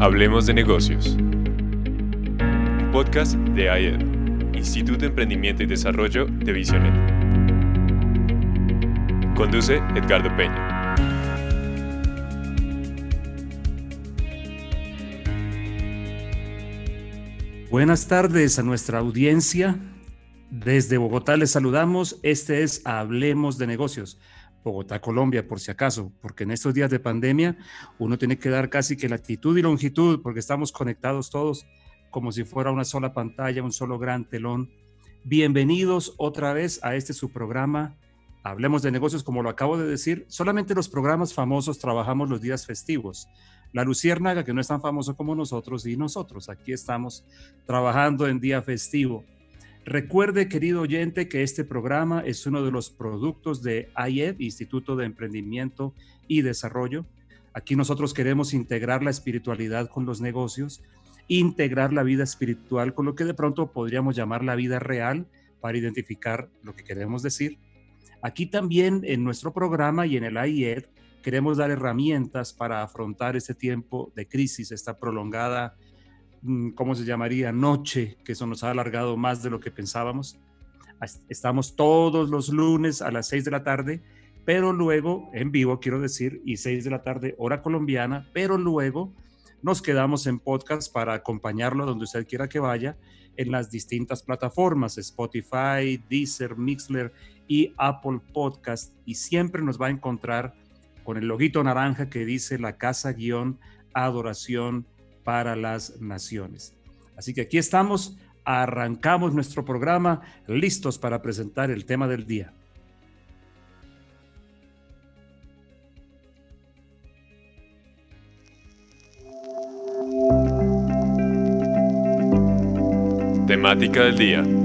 Hablemos de negocios. Un podcast de AED, Instituto de Emprendimiento y Desarrollo de Visionet. Conduce Edgardo Peña. Buenas tardes a nuestra audiencia. Desde Bogotá les saludamos. Este es Hablemos de Negocios. Bogotá, Colombia, por si acaso, porque en estos días de pandemia uno tiene que dar casi que latitud y longitud, porque estamos conectados todos como si fuera una sola pantalla, un solo gran telón. Bienvenidos otra vez a este su programa. Hablemos de negocios, como lo acabo de decir, solamente los programas famosos trabajamos los días festivos. La Luciérnaga, que no es tan famoso como nosotros, y nosotros aquí estamos trabajando en día festivo. Recuerde, querido oyente, que este programa es uno de los productos de IED, Instituto de Emprendimiento y Desarrollo. Aquí nosotros queremos integrar la espiritualidad con los negocios, integrar la vida espiritual con lo que de pronto podríamos llamar la vida real para identificar lo que queremos decir. Aquí también en nuestro programa y en el IED queremos dar herramientas para afrontar este tiempo de crisis, esta prolongada Mm, ¿cómo se llamaría? Noche, que eso nos ha alargado más de lo que pensábamos. Estamos todos los lunes a las 6 de la tarde, pero luego, en vivo quiero decir, y 6 de la tarde, hora colombiana, pero luego nos quedamos en podcast para acompañarlo donde usted quiera que vaya en las distintas plataformas, Spotify, Deezer, Mixler y Apple Podcast. Y siempre nos va a encontrar con el loguito naranja que dice la casa guion adoración para las naciones. Así que aquí estamos, arrancamos nuestro programa, listos para presentar el tema del día. Temática del día.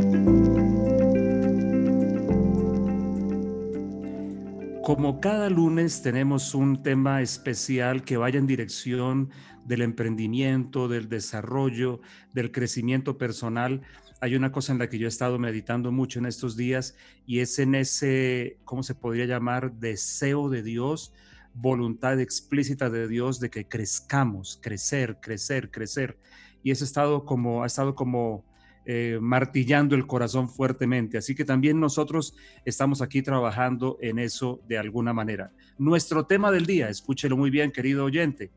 Como cada lunes tenemos un tema especial que vaya en dirección del emprendimiento, del desarrollo, del crecimiento personal. Hay una cosa en la que yo he estado meditando mucho en estos días y es en ese, ¿cómo se podría llamar? Deseo de Dios, voluntad explícita de Dios de que crezcamos, crecer, crecer, crecer. Y eso ha estado como, ha estado como eh, martillando el corazón fuertemente. Así que también nosotros estamos aquí trabajando en eso de alguna manera. Nuestro tema del día, escúchelo muy bien, querido oyente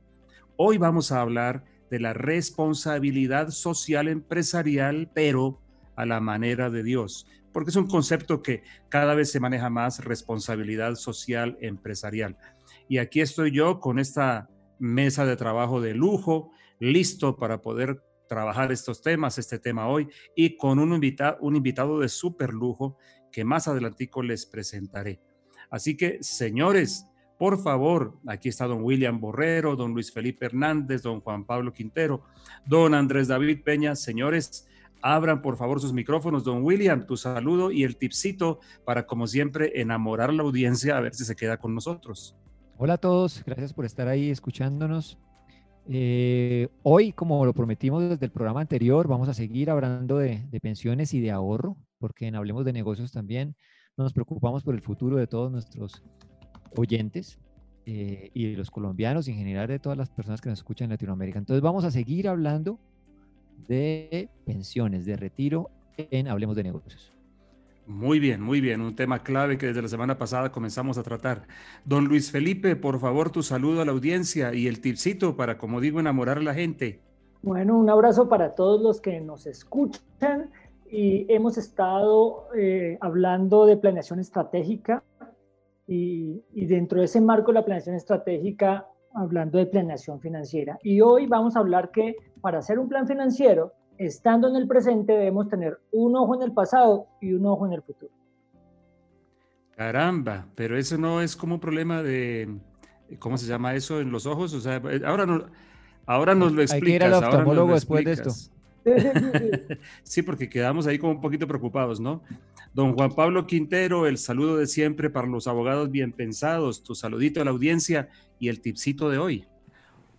Hoy vamos a hablar de la responsabilidad social empresarial, pero a la manera de Dios, porque es un concepto que cada vez se maneja más, responsabilidad social empresarial. Y aquí estoy yo con esta mesa de trabajo de lujo, listo para poder trabajar estos temas, este tema hoy, y con un, invitado, un invitado de súper lujo que más adelantico les presentaré. Así que, señores, por favor, aquí está don William Borrero, don Luis Felipe Hernández, don Juan Pablo Quintero, don Andrés David Peña. Señores, abran por favor sus micrófonos. Don William, tu saludo y el tipcito para, como siempre, enamorar a la audiencia a ver si se queda con nosotros. Hola a todos, gracias por estar ahí escuchándonos. Eh, hoy, como lo prometimos desde el programa anterior, vamos a seguir hablando de, pensiones y de ahorro, porque en Hablemos de Negocios también nos preocupamos por el futuro de todos nuestros oyentes eh, y de los colombianos en general de todas las personas que nos escuchan en Latinoamérica. Entonces vamos a seguir hablando de pensiones, de retiro en Hablemos de Negocios. Muy bien, muy bien. Un tema clave que desde la semana pasada comenzamos a tratar. Don Luis Felipe, por favor, tu saludo a la audiencia y el tipcito para, como digo, enamorar a la gente. Bueno, un abrazo para todos los que nos escuchan y hemos estado eh, hablando de planeación estratégica y, dentro de ese marco de la planeación estratégica, hablando de planeación financiera. Y hoy vamos a hablar que para hacer un plan financiero, estando en el presente, debemos tener un ojo en el pasado y un ojo en el futuro. Caramba, pero eso no es como un problema de, ¿cómo se llama eso en los ojos? O sea, ahora, no, ahora nos lo explicas. Hay que ir al oftalmólogo después de esto. Sí, porque quedamos ahí como un poquito preocupados, ¿no? Don Juan Pablo Quintero, el saludo de siempre para los abogados bien pensados, tu saludito a la audiencia y el tipcito de hoy.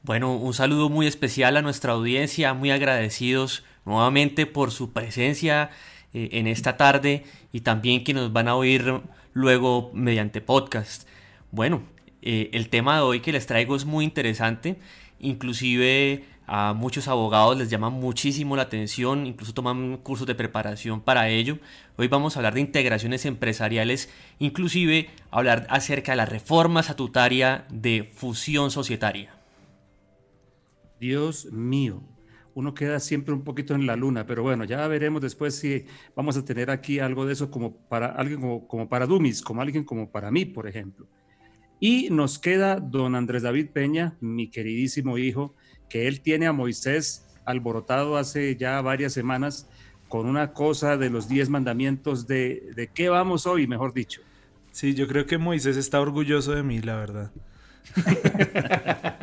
Bueno, un saludo muy especial a nuestra audiencia, muy agradecidos nuevamente por su presencia eh, en esta tarde y también que nos van a oír luego mediante podcast. Bueno, eh, el tema de hoy que les traigo es muy interesante, inclusive A muchos abogados les llama muchísimo la atención, incluso toman cursos de preparación para ello. Hoy vamos a hablar de integraciones empresariales, inclusive hablar acerca de la reforma estatutaria de fusión societaria. Dios mío, uno queda siempre un poquito en la luna, pero bueno, ya veremos después si vamos a tener aquí algo de eso como para alguien como, como para Dumis, como alguien como para mí, por ejemplo. Y nos queda don Andrés David Peña, mi queridísimo hijo, que él tiene a Moisés alborotado hace ya varias semanas con una cosa de los diez mandamientos de, de qué vamos hoy, mejor dicho. Sí, yo creo que Moisés está orgulloso de mí, la verdad.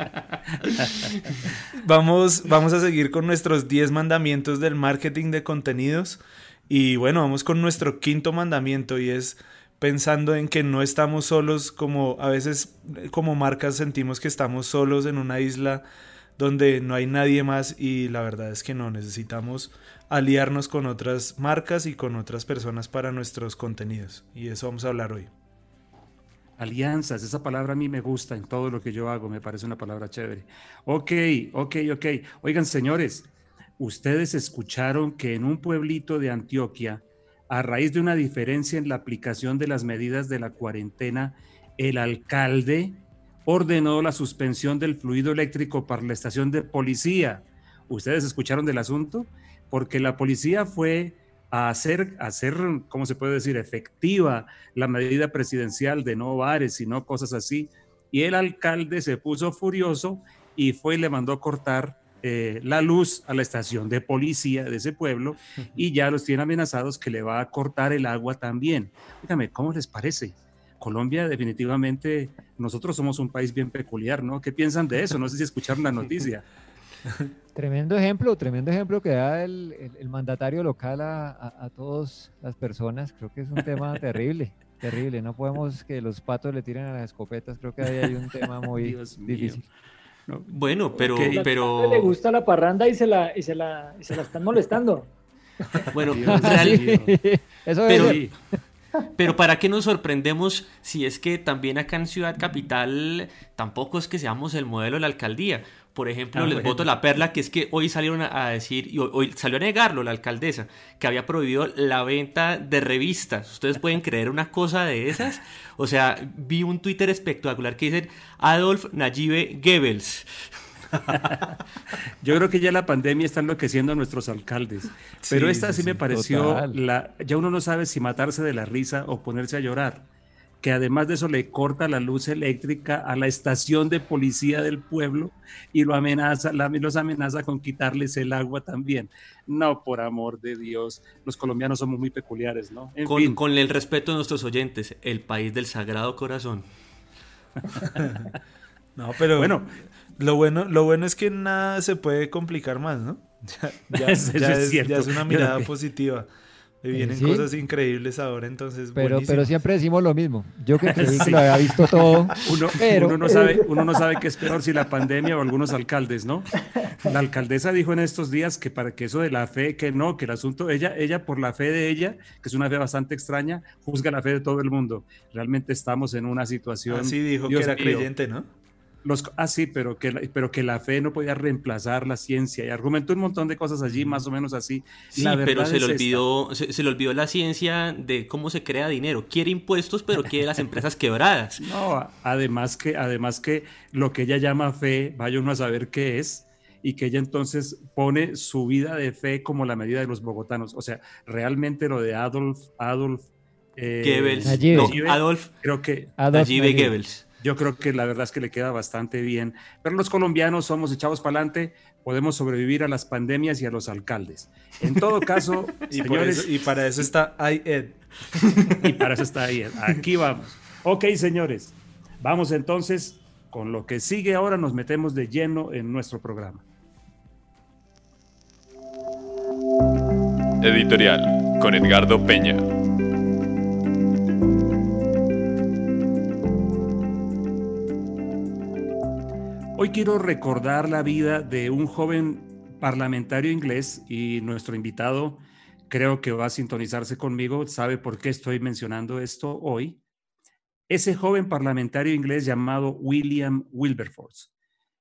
vamos, vamos a seguir con nuestros diez mandamientos del marketing de contenidos. Y bueno, vamos con nuestro quinto mandamiento y es pensando en que no estamos solos como a veces como marcas sentimos que estamos solos en una isla donde no hay nadie más y la verdad es que no, necesitamos aliarnos con otras marcas y con otras personas para nuestros contenidos y eso vamos a hablar hoy. Alianzas, esa palabra a mí me gusta en todo lo que yo hago, me parece una palabra chévere. Ok, ok, ok. Oigan, señores, ustedes escucharon que en un pueblito de Antioquia, a raíz de una diferencia en la aplicación de las medidas de la cuarentena, el alcalde ordenó la suspensión del fluido eléctrico para la estación de policía. ¿Ustedes escucharon del asunto? Porque la policía fue a hacer, hacer, ¿cómo se puede decir?, efectiva la medida presidencial de no bares, sino cosas así. Y el alcalde se puso furioso y fue y le mandó cortar eh, la luz a la estación de policía de ese pueblo y ya los tiene amenazados que le va a cortar el agua también. Dígame, ¿cómo les parece? Colombia definitivamente, nosotros somos un país bien peculiar, ¿no? ¿Qué piensan de eso? No sé si escucharon la noticia. Tremendo ejemplo, tremendo ejemplo que da el, mandatario local a, a, todas las personas. Creo que es un tema terrible, terrible. No podemos que los patos le tiren a las escopetas. Creo que ahí hay un tema muy difícil. Bueno, pero, pero... Le gusta la parranda y se la, y se la, y se la están molestando. Bueno, realmente... Eso pero, pero ¿para qué nos sorprendemos si es que también acá en Ciudad Capital tampoco es que seamos el modelo de la alcaldía? Por ejemplo, ah, les voto la perla, que es que hoy salieron a decir, y hoy salió a negarlo la alcaldesa, que había prohibido la venta de revistas. ¿Ustedes pueden creer una cosa de esas? O sea, vi un Twitter espectacular que dice Adolf Nayibe Goebbels. Yo creo que ya la pandemia está enloqueciendo a nuestros alcaldes, pero esta sí, me pareció, la, ya uno no sabe si matarse de la risa o ponerse a llorar que además de eso le corta la luz eléctrica a la estación de policía del pueblo y lo amenaza, los amenaza con quitarles el agua también. No, por amor de Dios, los colombianos somos muy peculiares, ¿no? con, con el respeto de nuestros oyentes, el país del Sagrado Corazón. no, pero bueno, lo bueno, lo bueno es que nada se puede complicar más, ¿no? Ya, es, ya es, una mirada positiva vienen cosas increíbles ahora, entonces. Pero, pero siempre decimos lo mismo. Yo que creí que lo había visto todo. Uno, pero... uno, no sabe, uno no sabe qué es peor, si la pandemia o algunos alcaldes, ¿no? La alcaldesa dijo en estos días que para que eso de la fe, que no, que el asunto, ella, ella por la fe de ella, que es una fe bastante extraña, juzga la fe de todo el mundo. Realmente estamos en una situación. Así dijo que era creyente, ¿no? Los, ah, sí, pero que, la, pero que la fe no podía reemplazar la ciencia y argumentó un montón de cosas allí, más o menos así. Sí, pero se le, olvidó, se, le olvidó la ciencia de cómo se crea dinero. Quiere impuestos, pero quiere las empresas quebradas. No, además que, además que lo que ella llama fe, vaya uno a saber qué es, y que ella entonces pone su vida de fe como la medida de los bogotanos. O sea, realmente lo de Adolf, Adolf eh, Goebbels, Adolf, creo que Adolf Goebbels yo creo que la verdad es que le queda bastante bien. Pero los colombianos somos echados para adelante, podemos sobrevivir a las pandemias y a los alcaldes. En todo caso, y señores. y para eso está IED. y para eso está IED. Aquí vamos. Ok, señores. Vamos entonces con lo que sigue ahora, nos metemos de lleno en nuestro programa. Editorial con Edgardo Peña. Hoy quiero recordar la vida de un joven parlamentario inglés y nuestro invitado creo que va a sintonizarse conmigo, sabe por qué estoy mencionando esto hoy. Ese joven parlamentario inglés llamado William Wilberforce.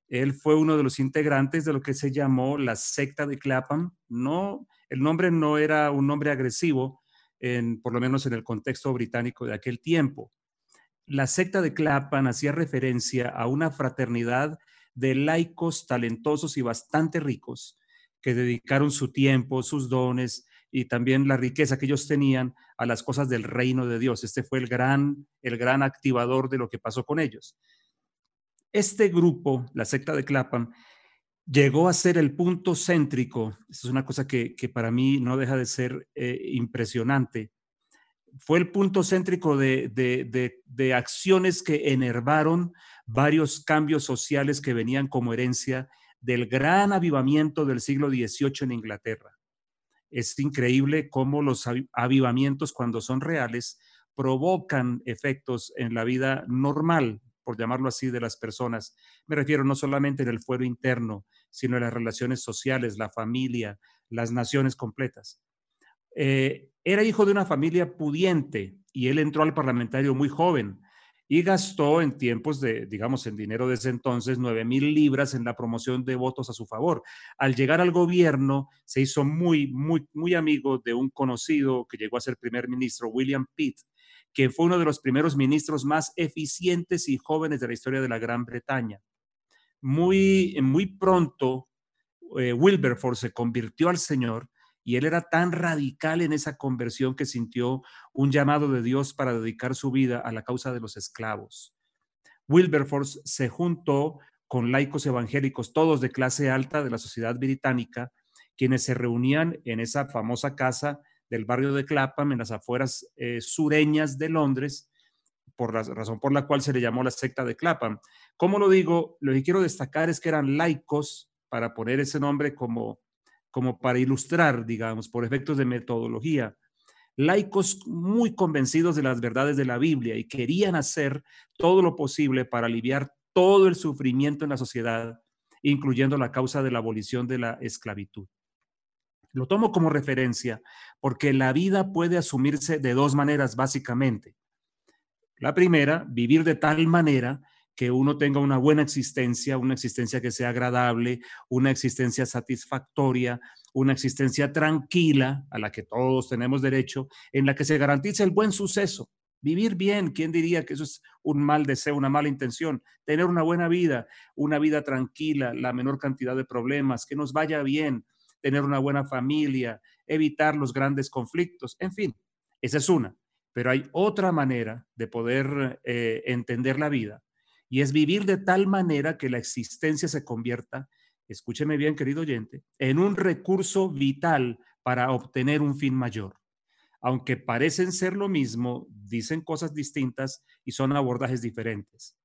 Él fue uno de los integrantes de lo que se llamó la secta de Clapham. No, el nombre no era un nombre agresivo, por lo menos en el contexto británico de aquel tiempo. La secta de Clapham hacía referencia a una fraternidad de laicos talentosos y bastante ricos que dedicaron su tiempo, sus dones y también la riqueza que ellos tenían a las cosas del reino de Dios. Este fue el gran, el gran activador de lo que pasó con ellos. Este grupo, la secta de Clapham, llegó a ser el punto céntrico, es una cosa que, para mí no deja de ser eh, impresionante, fue el punto céntrico de, de, acciones que enervaron varios cambios sociales que venían como herencia del gran avivamiento del siglo XVIII en Inglaterra. Es increíble cómo los avivamientos, cuando son reales, provocan efectos en la vida normal por llamarlo así, de las personas. Me refiero no solamente en el fuero interno, sino en las relaciones sociales, la familia, las naciones completas. Eh, era hijo de una familia pudiente y él entró al parlamentario muy joven y gastó en tiempos de, digamos, en dinero de ese entonces, nueve mil libras en la promoción de votos a su favor. Al llegar al gobierno, se hizo muy, muy, muy amigo de un conocido que llegó a ser primer ministro, William Pitt, que fue uno de los primeros ministros más eficientes y jóvenes de la historia de la Gran Bretaña. Muy, muy pronto, eh, Wilberforce se convirtió al Señor y él era tan radical en esa conversión que sintió un llamado de Dios para dedicar su vida a la causa de los esclavos. Wilberforce se juntó con laicos evangélicos, todos de clase alta de la sociedad británica, quienes se reunían en esa famosa casa del barrio de Clapham, en las afueras eh, sureñas de Londres, por la razón por la cual se le llamó la secta de Clapham. ¿Cómo lo digo? Lo que quiero destacar es que eran laicos, para poner ese nombre como, como para ilustrar, digamos, por efectos de metodología, laicos muy convencidos de las verdades de la Biblia y querían hacer todo lo posible para aliviar todo el sufrimiento en la sociedad, incluyendo la causa de la abolición de la esclavitud. Lo tomo como referencia porque la vida puede asumirse de dos maneras básicamente. La primera, vivir de tal manera que uno tenga una buena existencia, una existencia que sea agradable, una existencia satisfactoria, una existencia tranquila a la que todos tenemos derecho, en la que se garantice el buen suceso. Vivir bien, ¿quién diría que eso es un mal deseo, una mala intención? Tener una buena vida, una vida tranquila, la menor cantidad de problemas, que nos vaya bien, tener una buena familia, evitar los grandes conflictos, en fin, esa es una. Pero hay otra manera de poder eh, entender la vida y es vivir de tal manera que la existencia se convierta, escúcheme bien querido oyente, en un recurso vital para obtener un fin mayor. Aunque parecen ser lo mismo, dicen cosas distintas y son abordajes diferentes.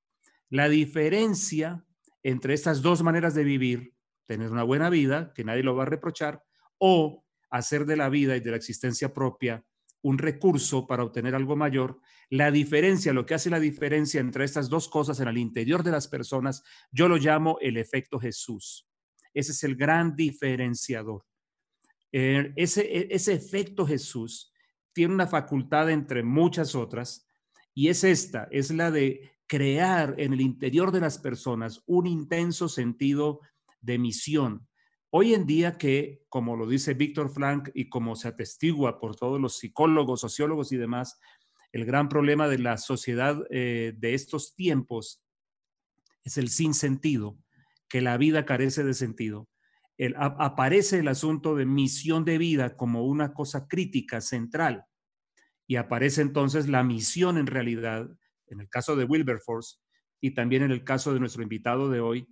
La diferencia entre estas dos maneras de vivir tener una buena vida, que nadie lo va a reprochar, o hacer de la vida y de la existencia propia un recurso para obtener algo mayor. La diferencia, lo que hace la diferencia entre estas dos cosas en el interior de las personas, yo lo llamo el efecto Jesús. Ese es el gran diferenciador. Eh, ese, e, ese efecto Jesús tiene una facultad entre muchas otras y es esta, es la de crear en el interior de las personas un intenso sentido de misión. Hoy en día que, como lo dice Víctor Frank y como se atestigua por todos los psicólogos, sociólogos y demás, el gran problema de la sociedad eh, de estos tiempos es el sinsentido, que la vida carece de sentido. aparece el asunto de misión de vida como una cosa crítica, central, y aparece entonces la misión en realidad, en el caso de Wilberforce y también en el caso de nuestro invitado de hoy,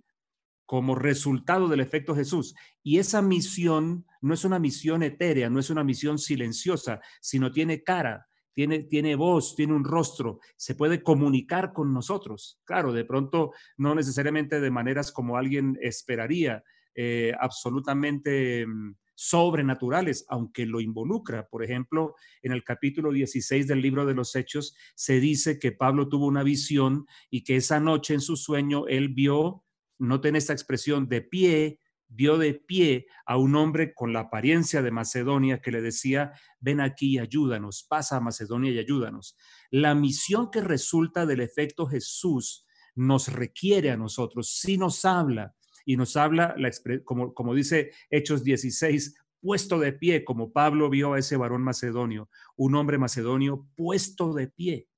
como resultado del efecto Jesús. Y esa misión no es una misión etérea, no es una misión silenciosa, sino tiene cara, tiene, tiene voz, tiene un rostro, se puede comunicar con nosotros. Claro, de pronto no necesariamente de maneras como alguien esperaría, eh, absolutamente mm, sobrenaturales, aunque lo involucra. Por ejemplo, en el capítulo 16 del libro de los Hechos se dice que Pablo tuvo una visión y que esa noche en su sueño él vio noten esta expresión de pie, vio de pie a un hombre con la apariencia de Macedonia que le decía, ven aquí y ayúdanos, pasa a Macedonia y ayúdanos. La misión que resulta del efecto Jesús nos requiere a nosotros, sí nos habla y nos habla, como, como dice Hechos 16, puesto de pie, como Pablo vio a ese varón macedonio, un hombre macedonio puesto de pie.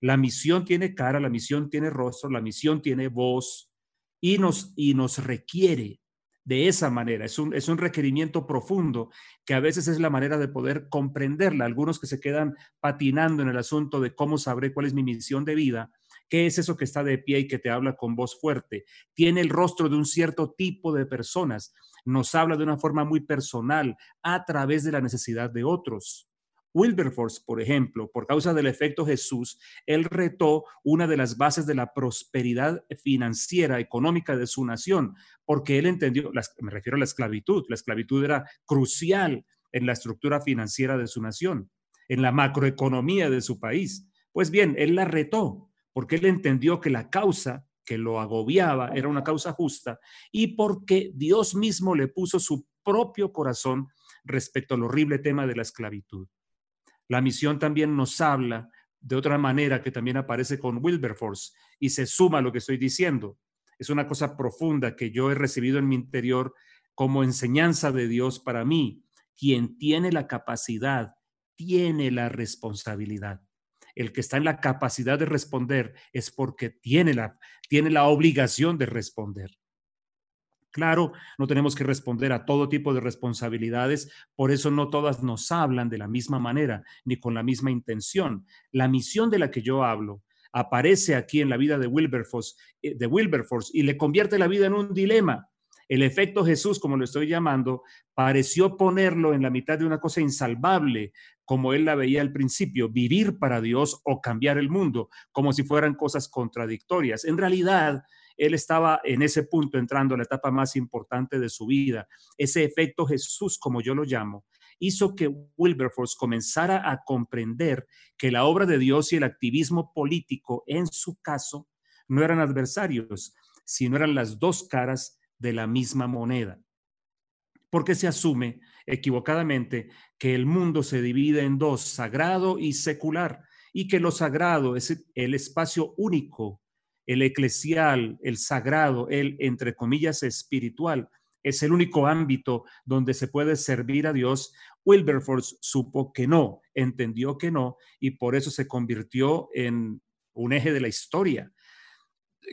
La misión tiene cara, la misión tiene rostro, la misión tiene voz y nos, y nos requiere de esa manera. Es un, es un requerimiento profundo que a veces es la manera de poder comprenderla. Algunos que se quedan patinando en el asunto de cómo sabré cuál es mi misión de vida. ¿Qué es eso que está de pie y que te habla con voz fuerte? Tiene el rostro de un cierto tipo de personas. Nos habla de una forma muy personal a través de la necesidad de otros. Wilberforce, por ejemplo, por causa del efecto Jesús, él retó una de las bases de la prosperidad financiera, económica de su nación, porque él entendió, me refiero a la esclavitud, la esclavitud era crucial en la estructura financiera de su nación, en la macroeconomía de su país. Pues bien, él la retó, porque él entendió que la causa que lo agobiaba era una causa justa y porque Dios mismo le puso su propio corazón respecto al horrible tema de la esclavitud. La misión también nos habla de otra manera que también aparece con Wilberforce y se suma a lo que estoy diciendo. Es una cosa profunda que yo he recibido en mi interior como enseñanza de Dios para mí. Quien tiene la capacidad, tiene la responsabilidad. El que está en la capacidad de responder es porque tiene la, tiene la obligación de responder. Claro, no tenemos que responder a todo tipo de responsabilidades, por eso no todas nos hablan de la misma manera ni con la misma intención. La misión de la que yo hablo aparece aquí en la vida de Wilberforce, eh, de Wilberforce y le convierte la vida en un dilema. El efecto Jesús, como lo estoy llamando, pareció ponerlo en la mitad de una cosa insalvable, como él la veía al principio, vivir para Dios o cambiar el mundo, como si fueran cosas contradictorias. En realidad, él estaba en ese punto entrando a la etapa más importante de su vida. Ese efecto Jesús, como yo lo llamo, hizo que Wilberforce comenzara a comprender que la obra de Dios y el activismo político, en su caso, no eran adversarios, sino eran las dos caras de la misma moneda. Porque se asume equivocadamente que el mundo se divide en dos, sagrado y secular, y que lo sagrado es el espacio único el eclesial, el sagrado, el, entre comillas, espiritual, es el único ámbito donde se puede servir a Dios. Wilberforce supo que no, entendió que no, y por eso se convirtió en un eje de la historia,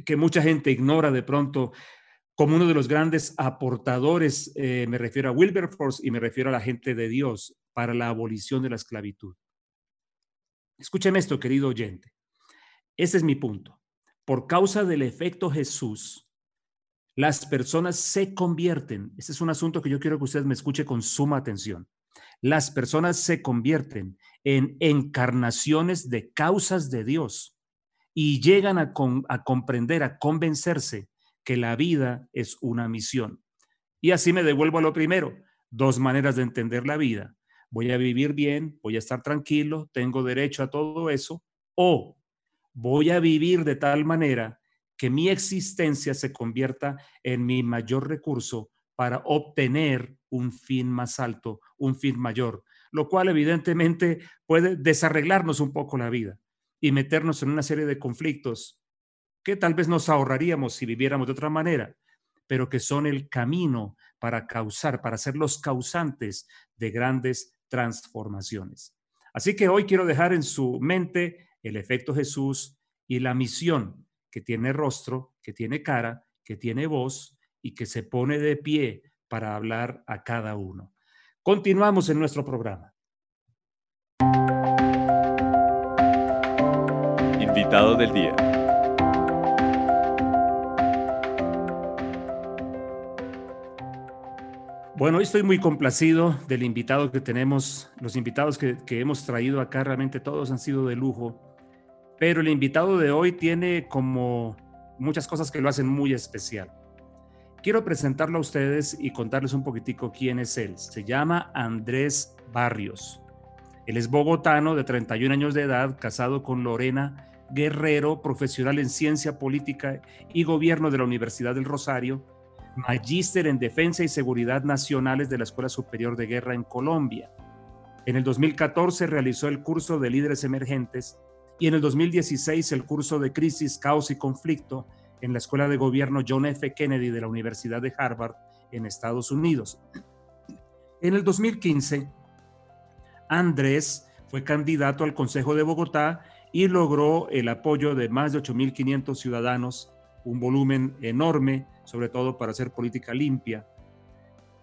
que mucha gente ignora de pronto como uno de los grandes aportadores, eh, me refiero a Wilberforce y me refiero a la gente de Dios para la abolición de la esclavitud. Escúcheme esto, querido oyente. Ese es mi punto por causa del efecto Jesús, las personas se convierten. Ese es un asunto que yo quiero que usted me escuche con suma atención. Las personas se convierten en encarnaciones de causas de Dios y llegan a, a comprender, a convencerse que la vida es una misión. Y así me devuelvo a lo primero, dos maneras de entender la vida. Voy a vivir bien, voy a estar tranquilo, tengo derecho a todo eso, o voy a vivir de tal manera que mi existencia se convierta en mi mayor recurso para obtener un fin más alto, un fin mayor, lo cual evidentemente puede desarreglarnos un poco la vida y meternos en una serie de conflictos que tal vez nos ahorraríamos si viviéramos de otra manera, pero que son el camino para causar, para ser los causantes de grandes transformaciones. Así que hoy quiero dejar en su mente el efecto Jesús y la misión que tiene rostro, que tiene cara, que tiene voz y que se pone de pie para hablar a cada uno. Continuamos en nuestro programa. Invitado del día. Bueno, hoy estoy muy complacido del invitado que tenemos. Los invitados que, que hemos traído acá realmente todos han sido de lujo pero el invitado de hoy tiene como muchas cosas que lo hacen muy especial. Quiero presentarlo a ustedes y contarles un poquitico quién es él. Se llama Andrés Barrios. Él es bogotano de 31 años de edad, casado con Lorena Guerrero, profesional en ciencia política y gobierno de la Universidad del Rosario, magíster en defensa y seguridad nacionales de la Escuela Superior de Guerra en Colombia. En el 2014 realizó el curso de líderes emergentes y en el 2016 el curso de Crisis, Caos y Conflicto en la Escuela de Gobierno John F. Kennedy de la Universidad de Harvard en Estados Unidos. En el 2015, Andrés fue candidato al Consejo de Bogotá y logró el apoyo de más de 8.500 ciudadanos, un volumen enorme, sobre todo para hacer política limpia.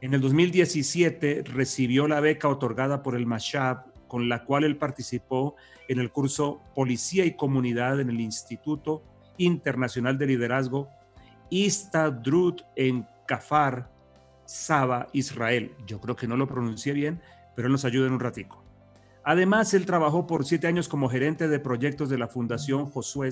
En el 2017 recibió la beca otorgada por el Mashab, con la cual él participó en el curso Policía y Comunidad en el Instituto Internacional de Liderazgo Istadrut en Kafar, Saba, Israel. Yo creo que no lo pronuncié bien, pero nos ayuda en un ratico. Además, él trabajó por siete años como gerente de proyectos de la Fundación Josué,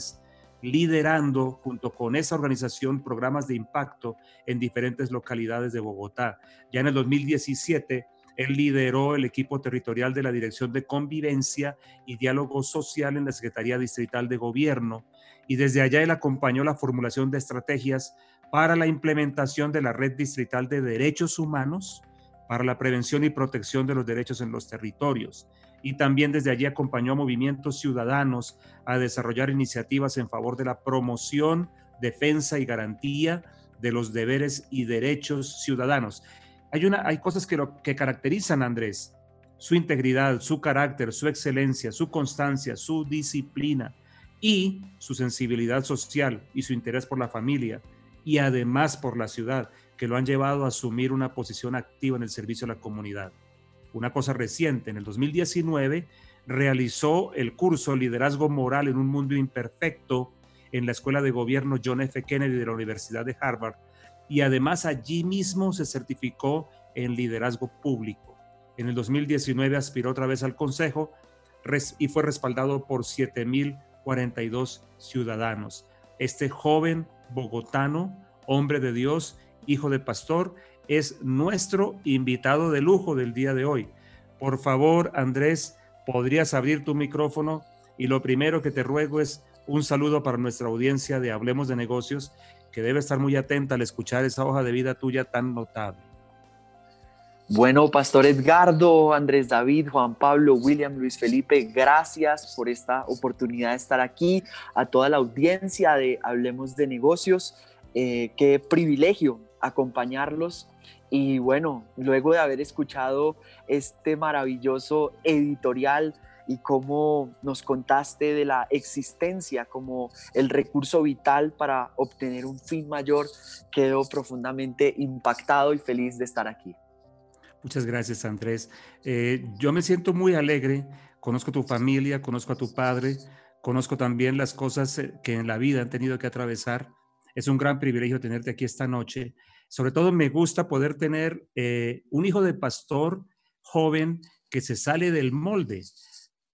liderando junto con esa organización programas de impacto en diferentes localidades de Bogotá. Ya en el 2017 él lideró el equipo territorial de la Dirección de Convivencia y Diálogo Social en la Secretaría Distrital de Gobierno y desde allá él acompañó la formulación de estrategias para la implementación de la Red Distrital de Derechos Humanos para la prevención y protección de los derechos en los territorios. Y también desde allí acompañó a movimientos ciudadanos a desarrollar iniciativas en favor de la promoción, defensa y garantía de los deberes y derechos ciudadanos hay, una, hay cosas que, lo, que caracterizan a Andrés, su integridad, su carácter, su excelencia, su constancia, su disciplina y su sensibilidad social y su interés por la familia y además por la ciudad, que lo han llevado a asumir una posición activa en el servicio a la comunidad. Una cosa reciente, en el 2019 realizó el curso Liderazgo Moral en un Mundo Imperfecto en la Escuela de Gobierno John F. Kennedy de la Universidad de Harvard y además allí mismo se certificó en liderazgo público. En el 2019 aspiró otra vez al Consejo y fue respaldado por 7.042 ciudadanos. Este joven bogotano, hombre de Dios, hijo de pastor, es nuestro invitado de lujo del día de hoy. Por favor, Andrés, podrías abrir tu micrófono y lo primero que te ruego es un saludo para nuestra audiencia de Hablemos de Negocios que debe estar muy atenta al escuchar esa hoja de vida tuya tan notable. Bueno, Pastor Edgardo, Andrés David, Juan Pablo, William, Luis Felipe, gracias por esta oportunidad de estar aquí, a toda la audiencia de Hablemos de Negocios. Eh, qué privilegio acompañarlos y bueno, luego de haber escuchado este maravilloso editorial y cómo nos contaste de la existencia como el recurso vital para obtener un fin mayor, quedo profundamente impactado y feliz de estar aquí. Muchas gracias, Andrés. Eh, yo me siento muy alegre, conozco tu familia, conozco a tu padre, conozco también las cosas eh, que en la vida han tenido que atravesar. Es un gran privilegio tenerte aquí esta noche. Sobre todo me gusta poder tener eh, un hijo de pastor joven que se sale del molde,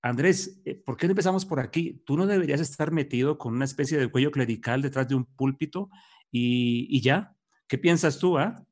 Andrés, eh, ¿por qué no empezamos por aquí? Tú no deberías estar metido con una especie de cuello clerical detrás de un púlpito y, ya. ¿Qué piensas tú, ah?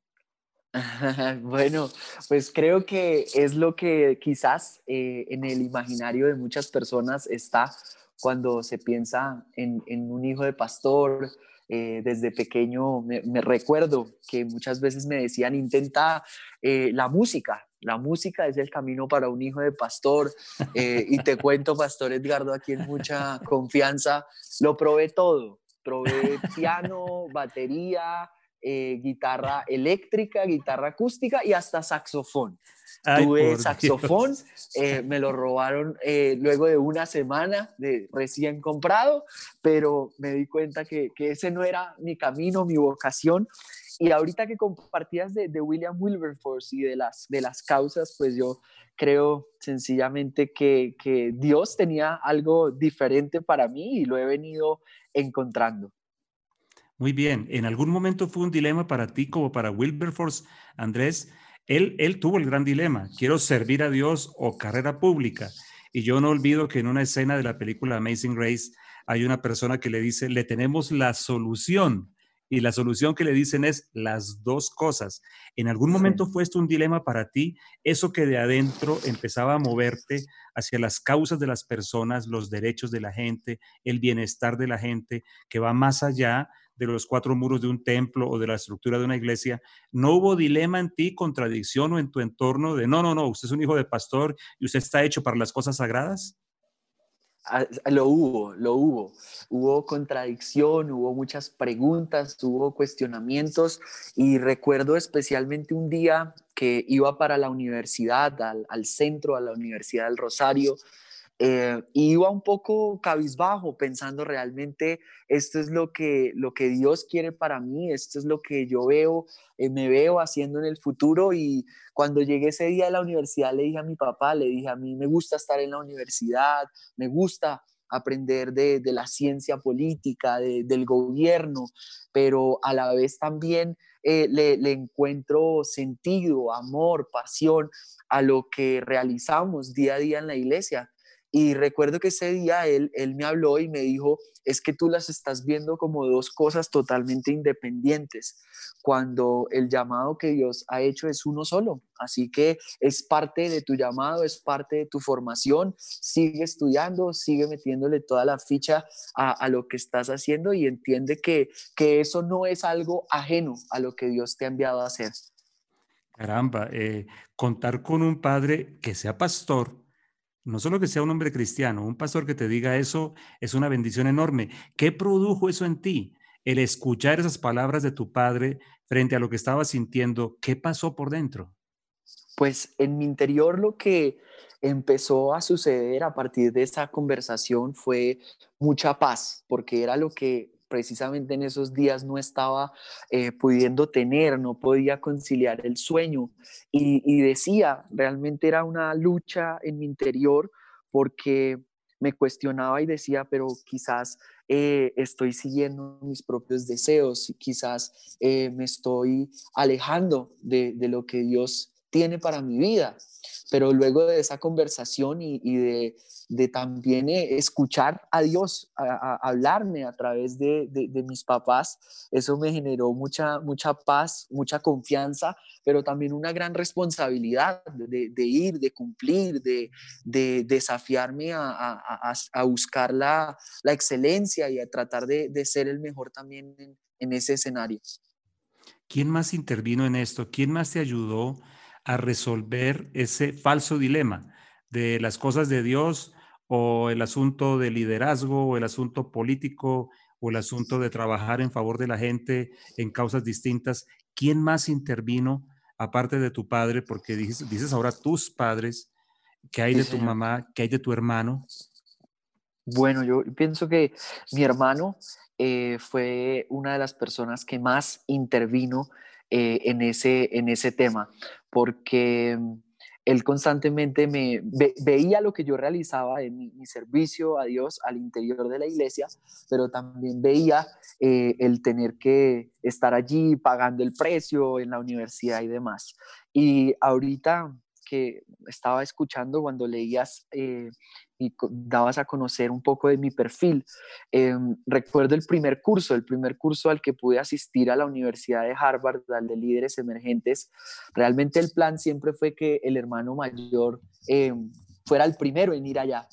bueno, pues creo que es lo que quizás eh, en el imaginario de muchas personas está cuando se piensa en, un hijo de pastor. Eh, desde pequeño me, recuerdo que muchas veces me decían, intenta la música, la música es el camino para un hijo de pastor. Eh, y te cuento, Pastor Edgardo, aquí en mucha confianza, lo probé todo. Probé piano, batería, eh, guitarra eléctrica, guitarra acústica y hasta saxofón. Tuve saxofón, eh, me lo robaron luego de una semana de recién comprado, pero me di cuenta que, que ese no era mi camino, mi vocación y ahorita que compartías de, de, William Wilberforce y de las, de las causas, pues yo creo sencillamente que, que Dios tenía algo diferente para mí y lo he venido encontrando. Muy bien. ¿En algún momento fue un dilema para ti como para Wilberforce, Andrés? Él, él tuvo el gran dilema, quiero servir a Dios o carrera pública. Y yo no olvido que en una escena de la película Amazing Grace hay una persona que le dice, le tenemos la solución y la solución que le dicen es las dos cosas. ¿En algún momento fue esto un dilema para ti? Eso que de adentro empezaba a moverte hacia las causas de las personas, los derechos de la gente, el bienestar de la gente, que va más allá de los cuatro muros de un templo o de la estructura de una iglesia, ¿no hubo dilema en ti, contradicción o en tu entorno de, no, no, no, usted es un hijo de pastor y usted está hecho para las cosas sagradas? lo hubo, lo hubo. Hubo contradicción, hubo muchas preguntas, hubo cuestionamientos y recuerdo especialmente un día que iba para la universidad, al, al centro, a la Universidad del Rosario, eh, iba un poco cabizbajo pensando realmente esto es lo que, lo que Dios quiere para mí, esto es lo que yo veo, eh, me veo haciendo en el futuro y cuando llegué ese día a la universidad le dije a mi papá, le dije a mí me gusta estar en la universidad, me gusta aprender de, de la ciencia política, del gobierno, pero a la vez también eh, le, le encuentro sentido, amor, pasión a lo que realizamos día a día en la iglesia. Y recuerdo que ese día él, él me habló y me dijo, es que tú las estás viendo como dos cosas totalmente independientes, cuando el llamado que Dios ha hecho es uno solo. Así que es parte de tu llamado, es parte de tu formación. Sigue estudiando, sigue metiéndole toda la ficha a, a lo que estás haciendo y entiende que, que eso no es algo ajeno a lo que Dios te ha enviado a hacer. Caramba, eh, contar con un padre que sea pastor no solo que sea un hombre cristiano, un pastor que te diga eso es una bendición enorme. ¿Qué produjo eso en ti? El escuchar esas palabras de tu padre frente a lo que estabas sintiendo, ¿qué pasó por dentro? Pues en mi interior lo que empezó a suceder a partir de esa conversación fue mucha paz, porque era lo que precisamente en esos días no estaba eh, pudiendo tener, no podía conciliar el sueño y, decía, realmente era una lucha en mi interior porque me cuestionaba y decía, pero quizás eh, estoy siguiendo mis propios deseos, quizás eh, me estoy alejando de, lo que Dios tiene para mi vida. Pero luego de esa conversación y, de, también eh, escuchar a Dios, a, hablarme a través de, mis papás, eso me generó mucha, mucha paz, mucha confianza, pero también una gran responsabilidad de, ir, de cumplir, de, desafiarme a, buscar la, la, excelencia y a tratar de, ser el mejor también en, en ese escenario. ¿Quién más intervino en esto? ¿Quién más te ayudó? A resolver ese falso dilema de las cosas de Dios o el asunto de liderazgo o el asunto político o el asunto de trabajar en favor de la gente en causas distintas. ¿Quién más intervino aparte de tu padre? Porque dices, dices ahora tus padres, ¿qué hay de tu mamá? ¿Qué hay de tu hermano? Bueno, yo pienso que mi hermano eh, fue una de las personas que más intervino eh, en, ese, en ese tema, porque mm, él constantemente me veía lo que yo realizaba en mi, servicio a Dios al interior de la iglesia, pero también veía eh, el tener que estar allí pagando el precio en la universidad y demás. Y ahorita que estaba escuchando cuando leías eh, y dabas a conocer un poco de mi perfil. Em, recuerdo el primer curso, el primer curso al que pude asistir a la Universidad de Harvard, al de líderes emergentes. Realmente el plan siempre fue que el hermano mayor em, fuera el primero en ir allá,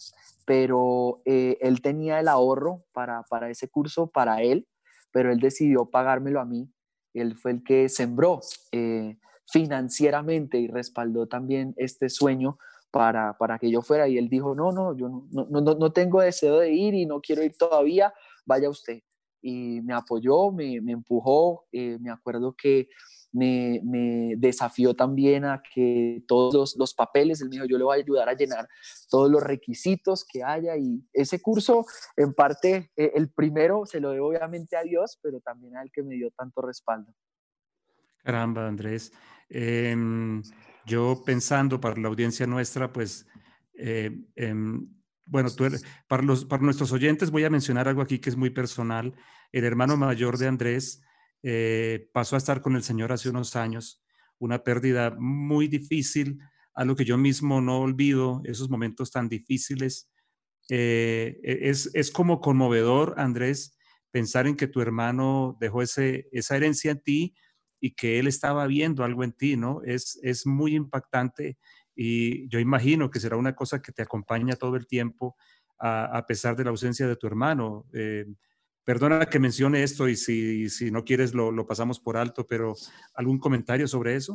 pero eh, él tenía el ahorro para, para ese curso para él, pero él decidió pagármelo a mí. Él fue el que sembró. Eh, financieramente y respaldó también este sueño para, para que yo fuera. Y él dijo, no, no, yo no, no, no, tengo deseo de ir y no quiero ir todavía, vaya usted. Y me apoyó, me, me empujó, eh, me acuerdo que me, me, desafió también a que todos los, los, papeles, él me dijo, yo le voy a ayudar a llenar todos los requisitos que haya y ese curso, en parte, eh, el primero se lo debo obviamente a Dios, pero también al que me dio tanto respaldo. Caramba, Andrés. Em, yo pensando para la audiencia nuestra, pues, eh, em, bueno, para, los, para nuestros oyentes voy a mencionar algo aquí que es muy personal. El hermano mayor de Andrés eh, pasó a estar con el Señor hace unos años, una pérdida muy difícil, algo que yo mismo no olvido, esos momentos tan difíciles. Eh, e, es, es como conmovedor, Andrés, pensar en que tu hermano dejó ese, esa herencia en ti, y que él estaba viendo algo en ti, ¿no? Es, es muy impactante y yo imagino que será una cosa que te acompaña todo el tiempo a, pesar de la ausencia de tu hermano. Eh, perdona que mencione esto y si, si no quieres lo, lo, pasamos por alto, pero ¿algún comentario sobre eso?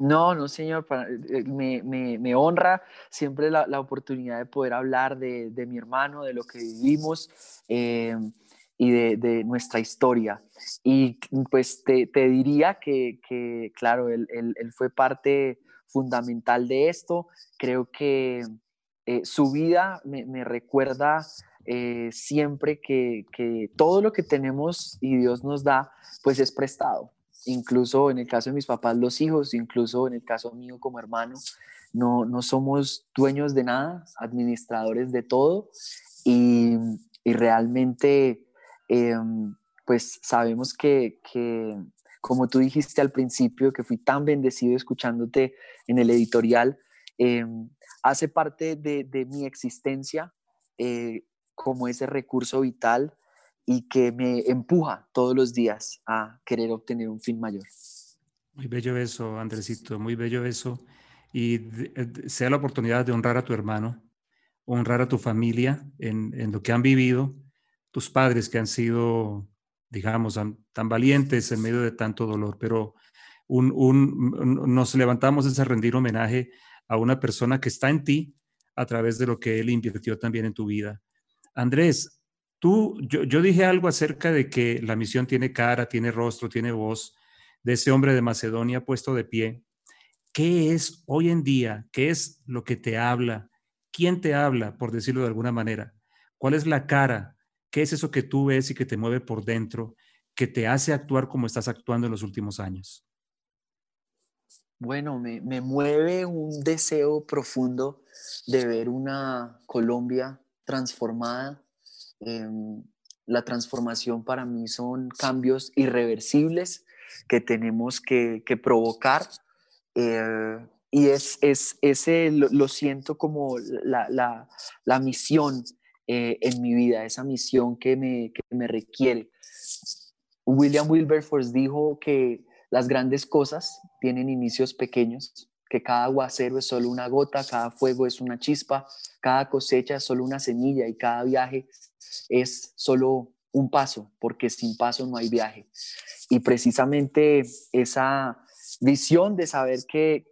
No, no, señor, eh, me, honra siempre la, oportunidad de poder hablar de, mi hermano, de lo que vivimos eh, y de, nuestra historia. Y pues te, diría que, claro, él, fue parte fundamental de esto. Creo que eh, su vida me, recuerda siempre que, que todo lo que tenemos y Dios nos da, pues es prestado incluso en el caso de mis papás, los hijos, incluso en el caso mío como hermano, no, no somos dueños de nada, administradores de todo y, y realmente em, pues sabemos que, como tú dijiste al principio, que fui tan bendecido escuchándote en el editorial, em, hace parte de, mi existencia eh, como ese recurso vital y que me empuja todos los días a querer obtener un fin mayor. Muy bello eso, Andresito, muy bello eso. Y sea la oportunidad de honrar a tu hermano, honrar a tu familia en lo que han vivido, tus padres que han sido, digamos, tan valientes en medio de tanto dolor, pero un, un, nos levantamos a rendir homenaje a una persona que está en ti a través de lo que él invirtió también en tu vida. Andrés, Tú, yo, dije algo acerca de que la misión tiene cara, tiene rostro, tiene voz, de ese hombre de Macedonia puesto de pie. ¿Qué es hoy en día? ¿Qué es lo que te habla? ¿Quién te habla, por decirlo de alguna manera? ¿Cuál es la cara? ¿Qué es eso que tú ves y que te mueve por dentro, que te hace actuar como estás actuando en los últimos años? Bueno, me, mueve un deseo profundo de ver una Colombia transformada, Em, la transformación para mí son cambios irreversibles que tenemos que, provocar. Eh, y es, es ese lo, siento como la, misión eh, en mi vida, esa misión que me, que me requiere. William Wilberforce dijo que las grandes cosas tienen inicios pequeños, que cada aguacero es solo una gota, cada fuego es una chispa, cada cosecha es solo una semilla y cada viaje es solo un paso, porque sin paso no hay viaje. Y precisamente esa visión de saber que,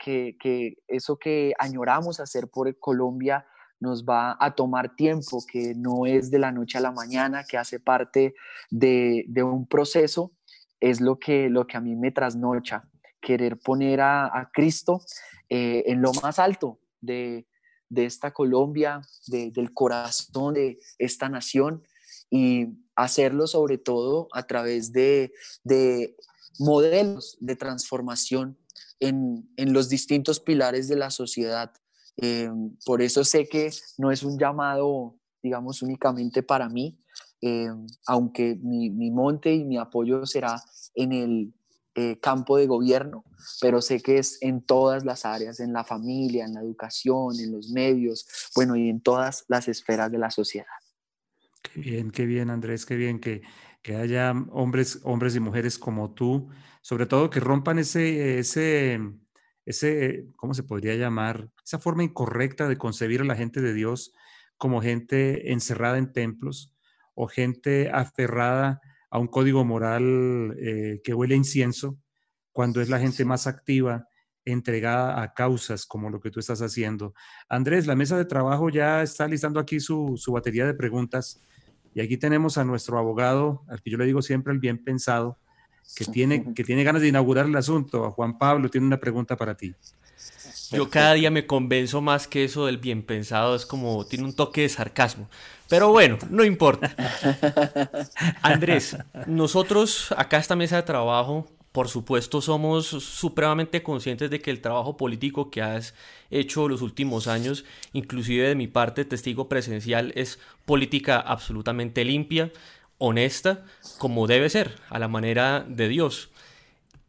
eso que añoramos hacer por Colombia nos va a tomar tiempo, que no es de la noche a la mañana, que hace parte de, un proceso, es lo que, lo que a mí me trasnocha, querer poner a, Cristo eh, en lo más alto de, de esta Colombia, del corazón de esta nación y hacerlo sobre todo a través de, modelos de transformación en, los distintos pilares de la sociedad. Eh, por eso sé que no es un llamado, digamos, únicamente para mí, eh, aunque mi, mi, monte y mi apoyo será en el, eh, campo de gobierno, pero sé que es en todas las áreas, en la familia, en la educación, en los medios, bueno, y en todas las esferas de la sociedad. Qué bien, qué bien, Andrés, qué bien que, que haya hombres, hombres y mujeres como tú, sobre todo que rompan ese, ese, ese, ¿cómo se podría llamar? Esa forma incorrecta de concebir a la gente de Dios como gente encerrada en templos o gente aferrada a un código moral eh, que huele a incienso, cuando es la gente más activa, entregada a causas como lo que tú estás haciendo. Andrés, la mesa de trabajo ya está listando aquí su, su batería de preguntas y aquí tenemos a nuestro abogado, al que yo le digo siempre el bien pensado, que tiene, que tiene ganas de inaugurar el asunto. Juan Pablo tiene una pregunta para ti. Yo cada día me convenzo más que eso del bien pensado es como tiene un toque de sarcasmo. Pero bueno, no importa. Andrés, nosotros acá esta mesa de trabajo, por supuesto, somos supremamente conscientes de que el trabajo político que has hecho los últimos años, inclusive de mi parte testigo presencial, es política absolutamente limpia, honesta, como debe ser, a la manera de Dios.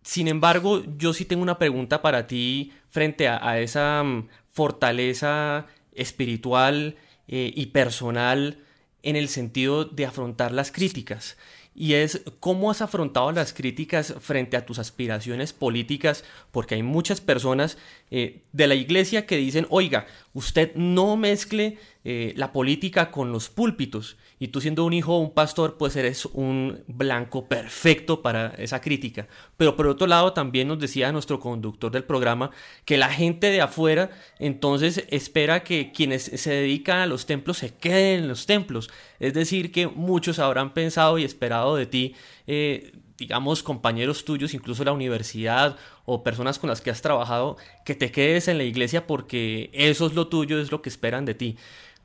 Sin embargo, yo sí tengo una pregunta para ti frente a, esa mm, fortaleza espiritual eh, y personal en el sentido de afrontar las críticas. y es cómo has afrontado las críticas frente a tus aspiraciones políticas, porque hay muchas personas eh, de la iglesia que dicen, oiga, usted no mezcle eh, la política con los púlpitos. Y tú siendo un hijo o un pastor, pues eres un blanco perfecto para esa crítica. Pero por otro lado, también nos decía nuestro conductor del programa que la gente de afuera entonces espera que quienes se dedican a los templos se queden en los templos. Es decir, que muchos habrán pensado y esperado de ti. Eh, digamos, compañeros tuyos, incluso la universidad o personas con las que has trabajado, que te quedes en la iglesia porque eso es lo tuyo, es lo que esperan de ti.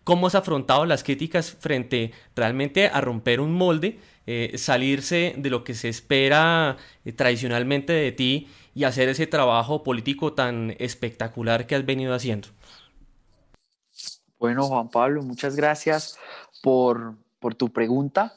¿Cómo has afrontado las críticas frente realmente a romper un molde, eh, salirse de lo que se espera eh, tradicionalmente de ti y hacer ese trabajo político tan espectacular que has venido haciendo? Bueno, Juan Pablo, muchas gracias por, por tu pregunta.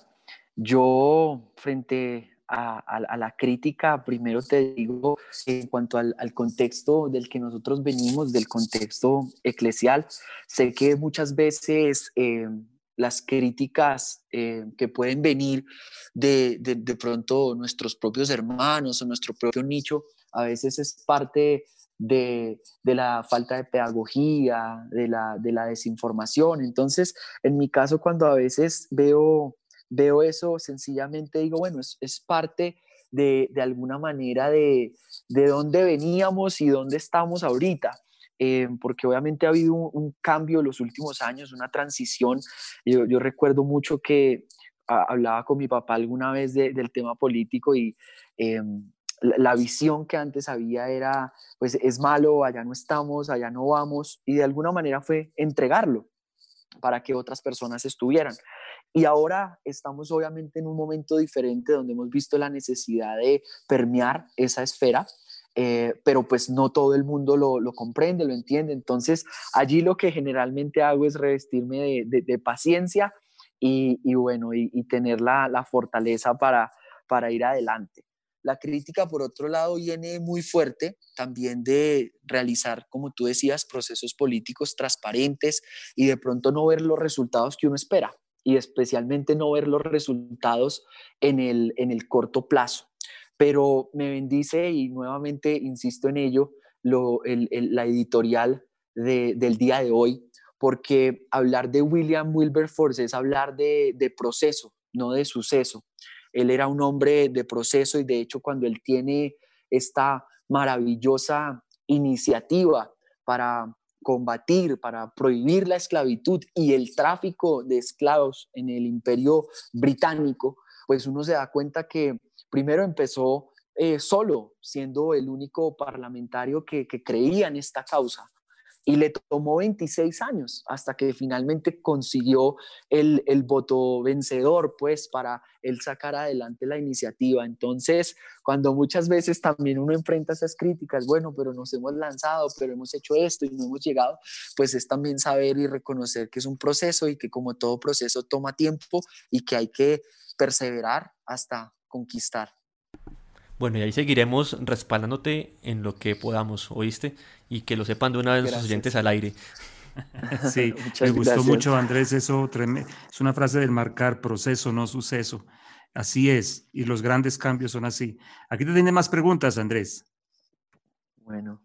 Yo, frente a, la crítica, primero te digo, en cuanto al, contexto del que nosotros venimos, del contexto eclesial, sé que muchas veces eh, las críticas eh, que pueden venir de, de, pronto nuestros propios hermanos o nuestro propio nicho, a veces es parte de, de, la falta de pedagogía, de la, de la desinformación. Entonces, en mi caso, cuando a veces veo veo eso, sencillamente digo, bueno, es, parte de, alguna manera de, de dónde veníamos y dónde estamos ahorita. Eh, porque obviamente ha habido un, cambio en los últimos años, una transición. Yo, yo recuerdo mucho que hablaba con mi papá alguna vez del tema político y eh, la, visión que antes había era, pues es malo, allá no estamos, allá no vamos, y de alguna manera fue entregarlo para que otras personas estuvieran. Y ahora estamos obviamente en un momento diferente donde hemos visto la necesidad de permear esa esfera, eh, pero pues no todo el mundo lo, lo, comprende, lo entiende. Entonces allí lo que generalmente hago es revestirme de, de, paciencia y, y, bueno, y, tener la, la, fortaleza para, para ir adelante. La crítica, por otro lado, viene muy fuerte también de realizar, como tú decías, procesos políticos transparentes y de pronto no ver los resultados que uno espera y especialmente no ver los resultados en el, en el corto plazo. Pero me bendice y nuevamente insisto en ello, lo, el, la editorial de, del día de hoy, porque hablar de William Wilberforce es hablar de, de proceso, no de suceso. Él era un hombre de proceso y de hecho cuando él tiene esta maravillosa iniciativa para combatir, para prohibir la esclavitud y el tráfico de esclavos en el imperio británico, pues uno se da cuenta que primero empezó eh, solo, siendo el único parlamentario que, que creía en esta causa y le tomó 26 años hasta que finalmente consiguió el, el, voto vencedor, pues, para él sacar adelante la iniciativa. Entonces, cuando muchas veces también uno enfrenta esas críticas, bueno, pero nos hemos lanzado, pero hemos hecho esto y no hemos llegado, pues es también saber y reconocer que es un proceso y que como todo proceso toma tiempo y que hay que perseverar hasta conquistar. Bueno, y ahí seguiremos respaldándote en lo que podamos, ¿oíste? Y que lo sepan de una vez los oyentes al aire. Sí, me gustó mucho, Andrés, eso es una frase del marcar proceso, no suceso. Así es, y los grandes cambios son así. Aquí te tiene más preguntas, Andrés. Bueno,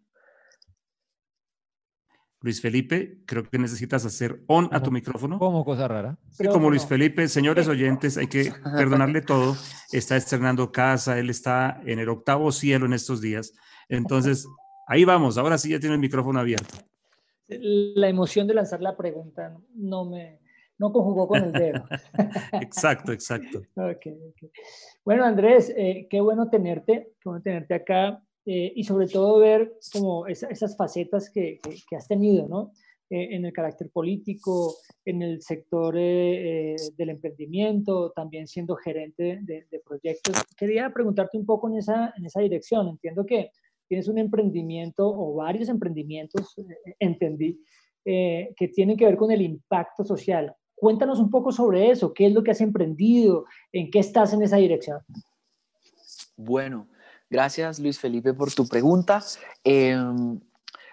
Luis Felipe, creo que necesitas hacer on a tu micrófono. Como cosa rara. Sí, como Luis Felipe, señores oyentes, hay que perdonarle todo. Está estrenando casa, él está en el octavo cielo en estos días. Entonces, ahí vamos, ahora sí ya tiene el micrófono abierto. La emoción de lanzar la pregunta no me no conjugó con el dedo. exacto, exacto. Okay, okay. Bueno, Andrés, eh, qué bueno tenerte, qué bueno tenerte acá. Eh, y sobre todo ver como esas facetas que, que, has tenido, ¿no? Eh, en el carácter político, en el sector eh, del emprendimiento, también siendo gerente de, de, proyectos. Quería preguntarte un poco en esa, en esa dirección. Entiendo que tienes un emprendimiento o varios emprendimientos, entendí, que tienen que ver con el impacto social. Cuéntanos un poco sobre eso, qué es lo que has emprendido, en qué estás en esa dirección. Bueno, Gracias, Luis Felipe, por tu pregunta. Em,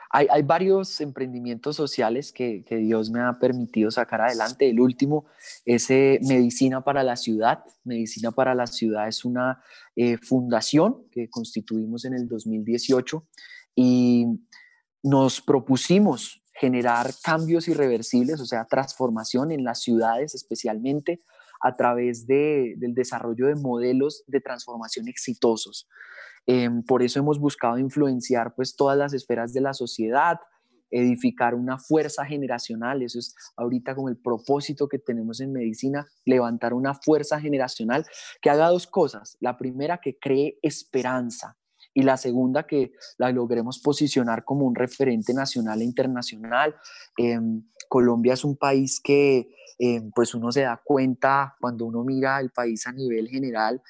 hay, varios emprendimientos sociales que, que, Dios me ha permitido sacar adelante. El último es eh, Medicina para la Ciudad. Medicina para la Ciudad es una eh, fundación que constituimos en el 2018 y nos propusimos generar cambios irreversibles, o sea, transformación en las ciudades especialmente a través de, del desarrollo de modelos de transformación exitosos. Em, por eso hemos buscado influenciar pues todas las esferas de la sociedad, edificar una fuerza generacional, eso es ahorita como el propósito que tenemos en medicina, levantar una fuerza generacional que haga dos cosas. La primera, que cree esperanza y la segunda, que la logremos posicionar como un referente nacional e internacional. Em, Colombia es un país que em, pues uno se da cuenta cuando uno mira el país a nivel general,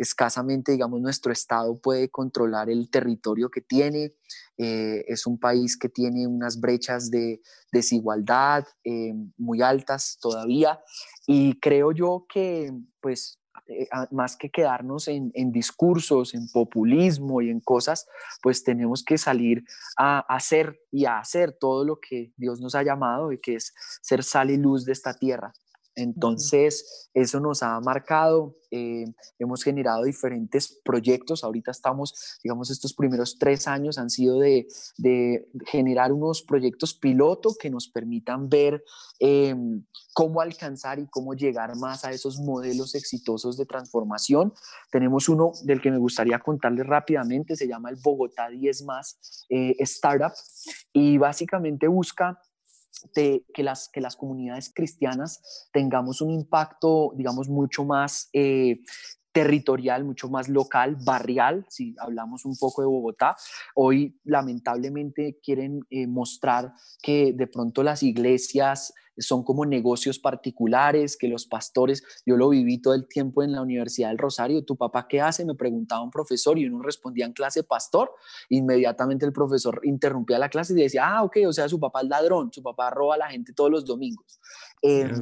escasamente, digamos, nuestro Estado puede controlar el territorio que tiene. Eh, es un país que tiene unas brechas de desigualdad eh, muy altas todavía. Y creo yo que, pues, eh, más que quedarnos en, en, discursos, en populismo y en cosas, pues tenemos que salir a hacer y a hacer todo lo que Dios nos ha llamado y que es ser sal y luz de esta tierra. Entonces, eso nos ha marcado, eh, hemos generado diferentes proyectos, ahorita estamos, digamos, estos primeros tres años han sido de, generar unos proyectos piloto que nos permitan ver eh, cómo alcanzar y cómo llegar más a esos modelos exitosos de transformación. Tenemos uno del que me gustaría contarles rápidamente, se llama el Bogotá 10 más eh, Startup y básicamente busca de que las, que las comunidades cristianas tengamos un impacto, digamos, mucho más eh, territorial, mucho más local, barrial, si hablamos un poco de Bogotá. Hoy lamentablemente quieren eh, mostrar que de pronto las iglesias son como negocios particulares, que los pastores, yo lo viví todo el tiempo en la Universidad del Rosario, ¿tu papá qué hace? Me preguntaba un profesor y uno respondía en clase pastor, inmediatamente el profesor interrumpía la clase y decía, ah, ok, o sea, su papá es ladrón, su papá roba a la gente todos los domingos. Em,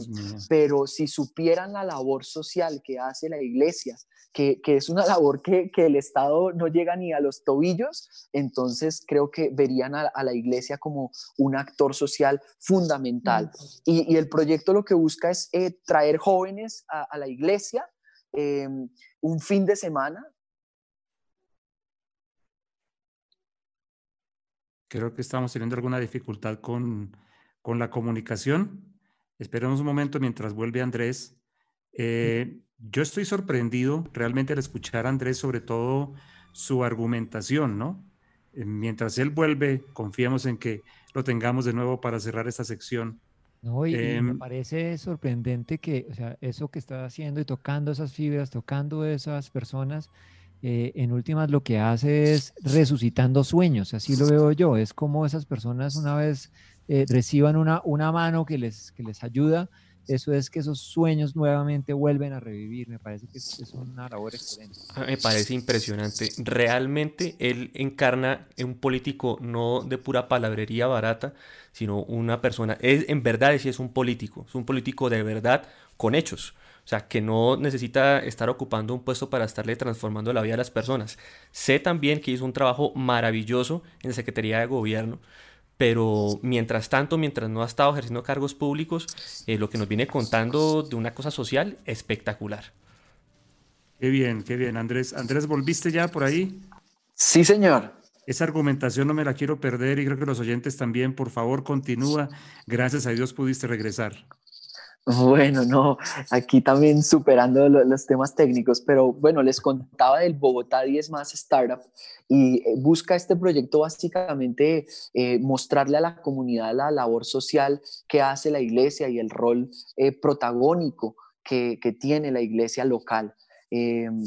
pero si supieran la labor social que hace la iglesia, que, es una labor que, el Estado no llega ni a los tobillos, entonces creo que verían a, la iglesia como un actor social fundamental. Y, el proyecto lo que busca es eh, traer jóvenes a, la iglesia em, un fin de semana. Creo que estamos teniendo alguna dificultad con, con la comunicación. Esperemos un momento mientras vuelve Andrés. Eh, yo estoy sorprendido realmente al escuchar a Andrés, sobre todo su argumentación, ¿no? Eh, mientras él vuelve, confiamos en que lo tengamos de nuevo para cerrar esta sección. No, y, me em, parece sorprendente que, o sea, eso que está haciendo y tocando esas fibras, tocando esas personas, eh, en últimas lo que hace es resucitando sueños, así lo veo yo, es como esas personas una vez eh, reciban una, una mano que les, que les ayuda, eso es que esos sueños nuevamente vuelven a revivir. Me parece que es, una labor excelente. Ah, me parece impresionante. Realmente él encarna un político no de pura palabrería barata, sino una persona, es, en verdad sí es un político, es un político de verdad con hechos. O sea, que no necesita estar ocupando un puesto para estarle transformando la vida de las personas. Sé también que hizo un trabajo maravilloso en la Secretaría de Gobierno pero mientras tanto, mientras no ha estado ejerciendo cargos públicos, eh, lo que nos viene contando de una cosa social espectacular. Qué bien, qué bien. Andrés, Andrés, ¿volviste ya por ahí? Sí, señor. Esa argumentación no me la quiero perder y creo que los oyentes también. Por favor, continúa. Gracias a Dios pudiste regresar. Bueno, no, aquí también superando los temas técnicos, pero bueno, les contaba del Bogotá 10 más Startup y eh, busca este proyecto básicamente eh, mostrarle a la comunidad la labor social que hace la iglesia y el rol eh, protagónico que, tiene la iglesia local. Em,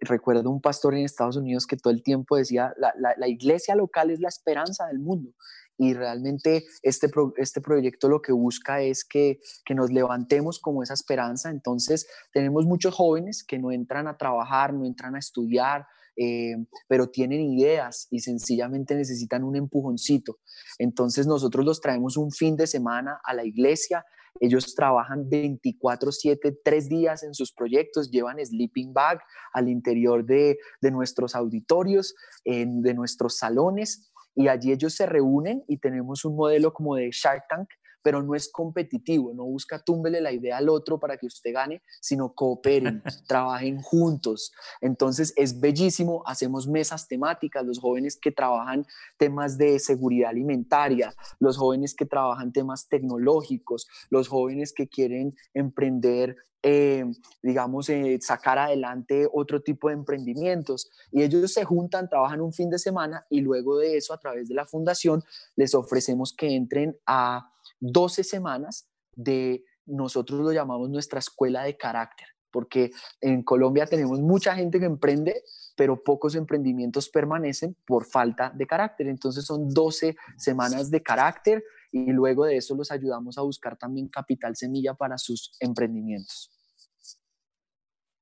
recuerdo un pastor en Estados Unidos que todo el tiempo decía, la iglesia local es la esperanza del mundo y realmente este, este proyecto lo que busca es que, que, nos levantemos como esa esperanza. Entonces, tenemos muchos jóvenes que no entran a trabajar, no entran a estudiar, eh, pero tienen ideas y sencillamente necesitan un empujoncito. Entonces, nosotros los traemos un fin de semana a la iglesia. Ellos trabajan 24/7, tres días en sus proyectos, llevan sleeping bag al interior de, de nuestros auditorios, en, de nuestros salones y allí ellos se reúnen y tenemos un modelo como de Shark Tank pero no es competitivo, no busca túmbele la idea al otro para que usted gane, sino cooperen, trabajen juntos. Entonces es bellísimo, hacemos mesas temáticas, los jóvenes que trabajan temas de seguridad alimentaria, los jóvenes que trabajan temas tecnológicos, los jóvenes que quieren emprender eh, digamos, eh, sacar adelante otro tipo de emprendimientos. Y ellos se juntan, trabajan un fin de semana y luego de eso, a través de la fundación, les ofrecemos que entren a 12 semanas de, nosotros lo llamamos nuestra escuela de carácter, porque en Colombia tenemos mucha gente que emprende, pero pocos emprendimientos permanecen por falta de carácter. Entonces son 12 semanas de carácter y luego de eso los ayudamos a buscar también capital semilla para sus emprendimientos.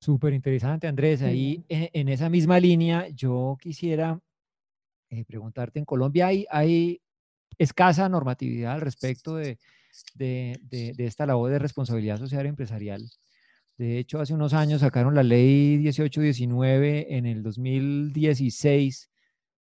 Súper interesante, Andrés. Ahí en, esa misma línea, yo quisiera eh, preguntarte, en Colombia hay, hay escasa normatividad al respecto de, esta labor de responsabilidad social empresarial. De hecho, hace unos años sacaron la ley 1819 en el 2016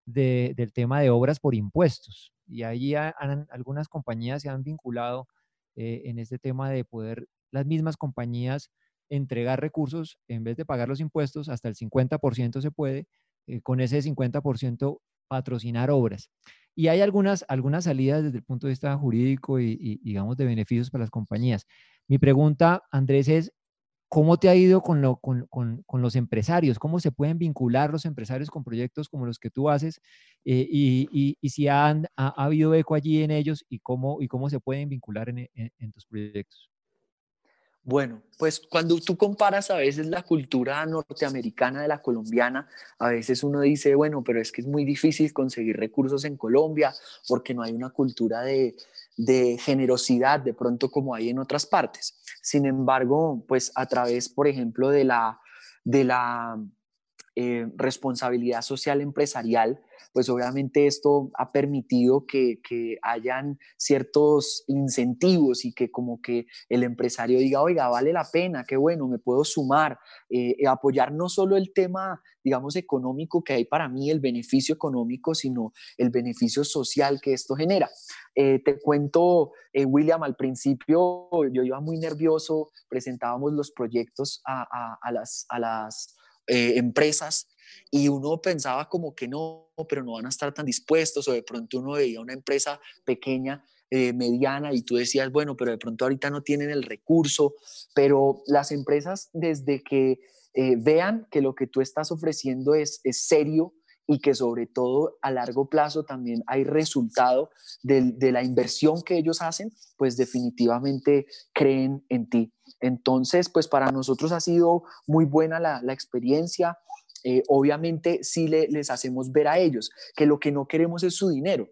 del tema de obras por impuestos. Y allí algunas compañías se han vinculado eh, en este tema de poder las mismas compañías entregar recursos en vez de pagar los impuestos, hasta el 50% se puede, eh, con ese 50% patrocinar obras. Y hay algunas, algunas salidas desde el punto de vista jurídico y, digamos, de beneficios para las compañías. Mi pregunta, Andrés, es, ¿cómo te ha ido con, lo, con, con, los empresarios? ¿Cómo se pueden vincular los empresarios con proyectos como los que tú haces? Eh, y, y, si han, ha, habido eco allí en ellos y cómo, y cómo se pueden vincular en, en tus proyectos. Bueno, pues cuando tú comparas a veces la cultura norteamericana de la colombiana, a veces uno dice, bueno, pero es que es muy difícil conseguir recursos en Colombia porque no hay una cultura de, generosidad de pronto como hay en otras partes. Sin embargo, pues a través, por ejemplo, de la, de la eh, responsabilidad social empresarial, pues obviamente esto ha permitido que, hayan ciertos incentivos y que como que el empresario diga, oiga, vale la pena, qué bueno, me puedo sumar, eh, eh, apoyar no solo el tema, digamos, económico que hay para mí, el beneficio económico, sino el beneficio social que esto genera. te cuento, William, al principio yo iba muy nervioso, presentábamos los proyectos a, las, a las empresas y uno pensaba como que no, pero no van a estar tan dispuestos o de pronto uno veía una empresa pequeña, eh, mediana y tú decías, bueno, pero de pronto ahorita no tienen el recurso, pero las empresas desde que eh, vean que lo que tú estás ofreciendo es, es serio, y que sobre todo a largo plazo también hay resultado de, la inversión que ellos hacen, pues definitivamente creen en ti. Entonces, pues para nosotros ha sido muy buena la, la experiencia. Eh, obviamente sí les hacemos ver a ellos que lo que no queremos es su dinero,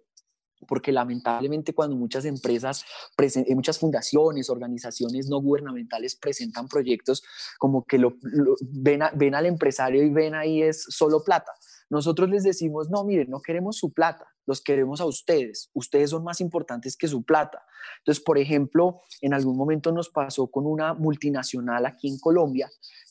porque lamentablemente cuando muchas empresas, eh, muchas fundaciones, organizaciones no gubernamentales presentan proyectos como que lo, ven, ven, al empresario y ven ahí es solo plata. Nosotros les decimos, no, miren, no queremos su plata, los queremos a ustedes, ustedes son más importantes que su plata. Entonces, por ejemplo, en algún momento nos pasó con una multinacional aquí en Colombia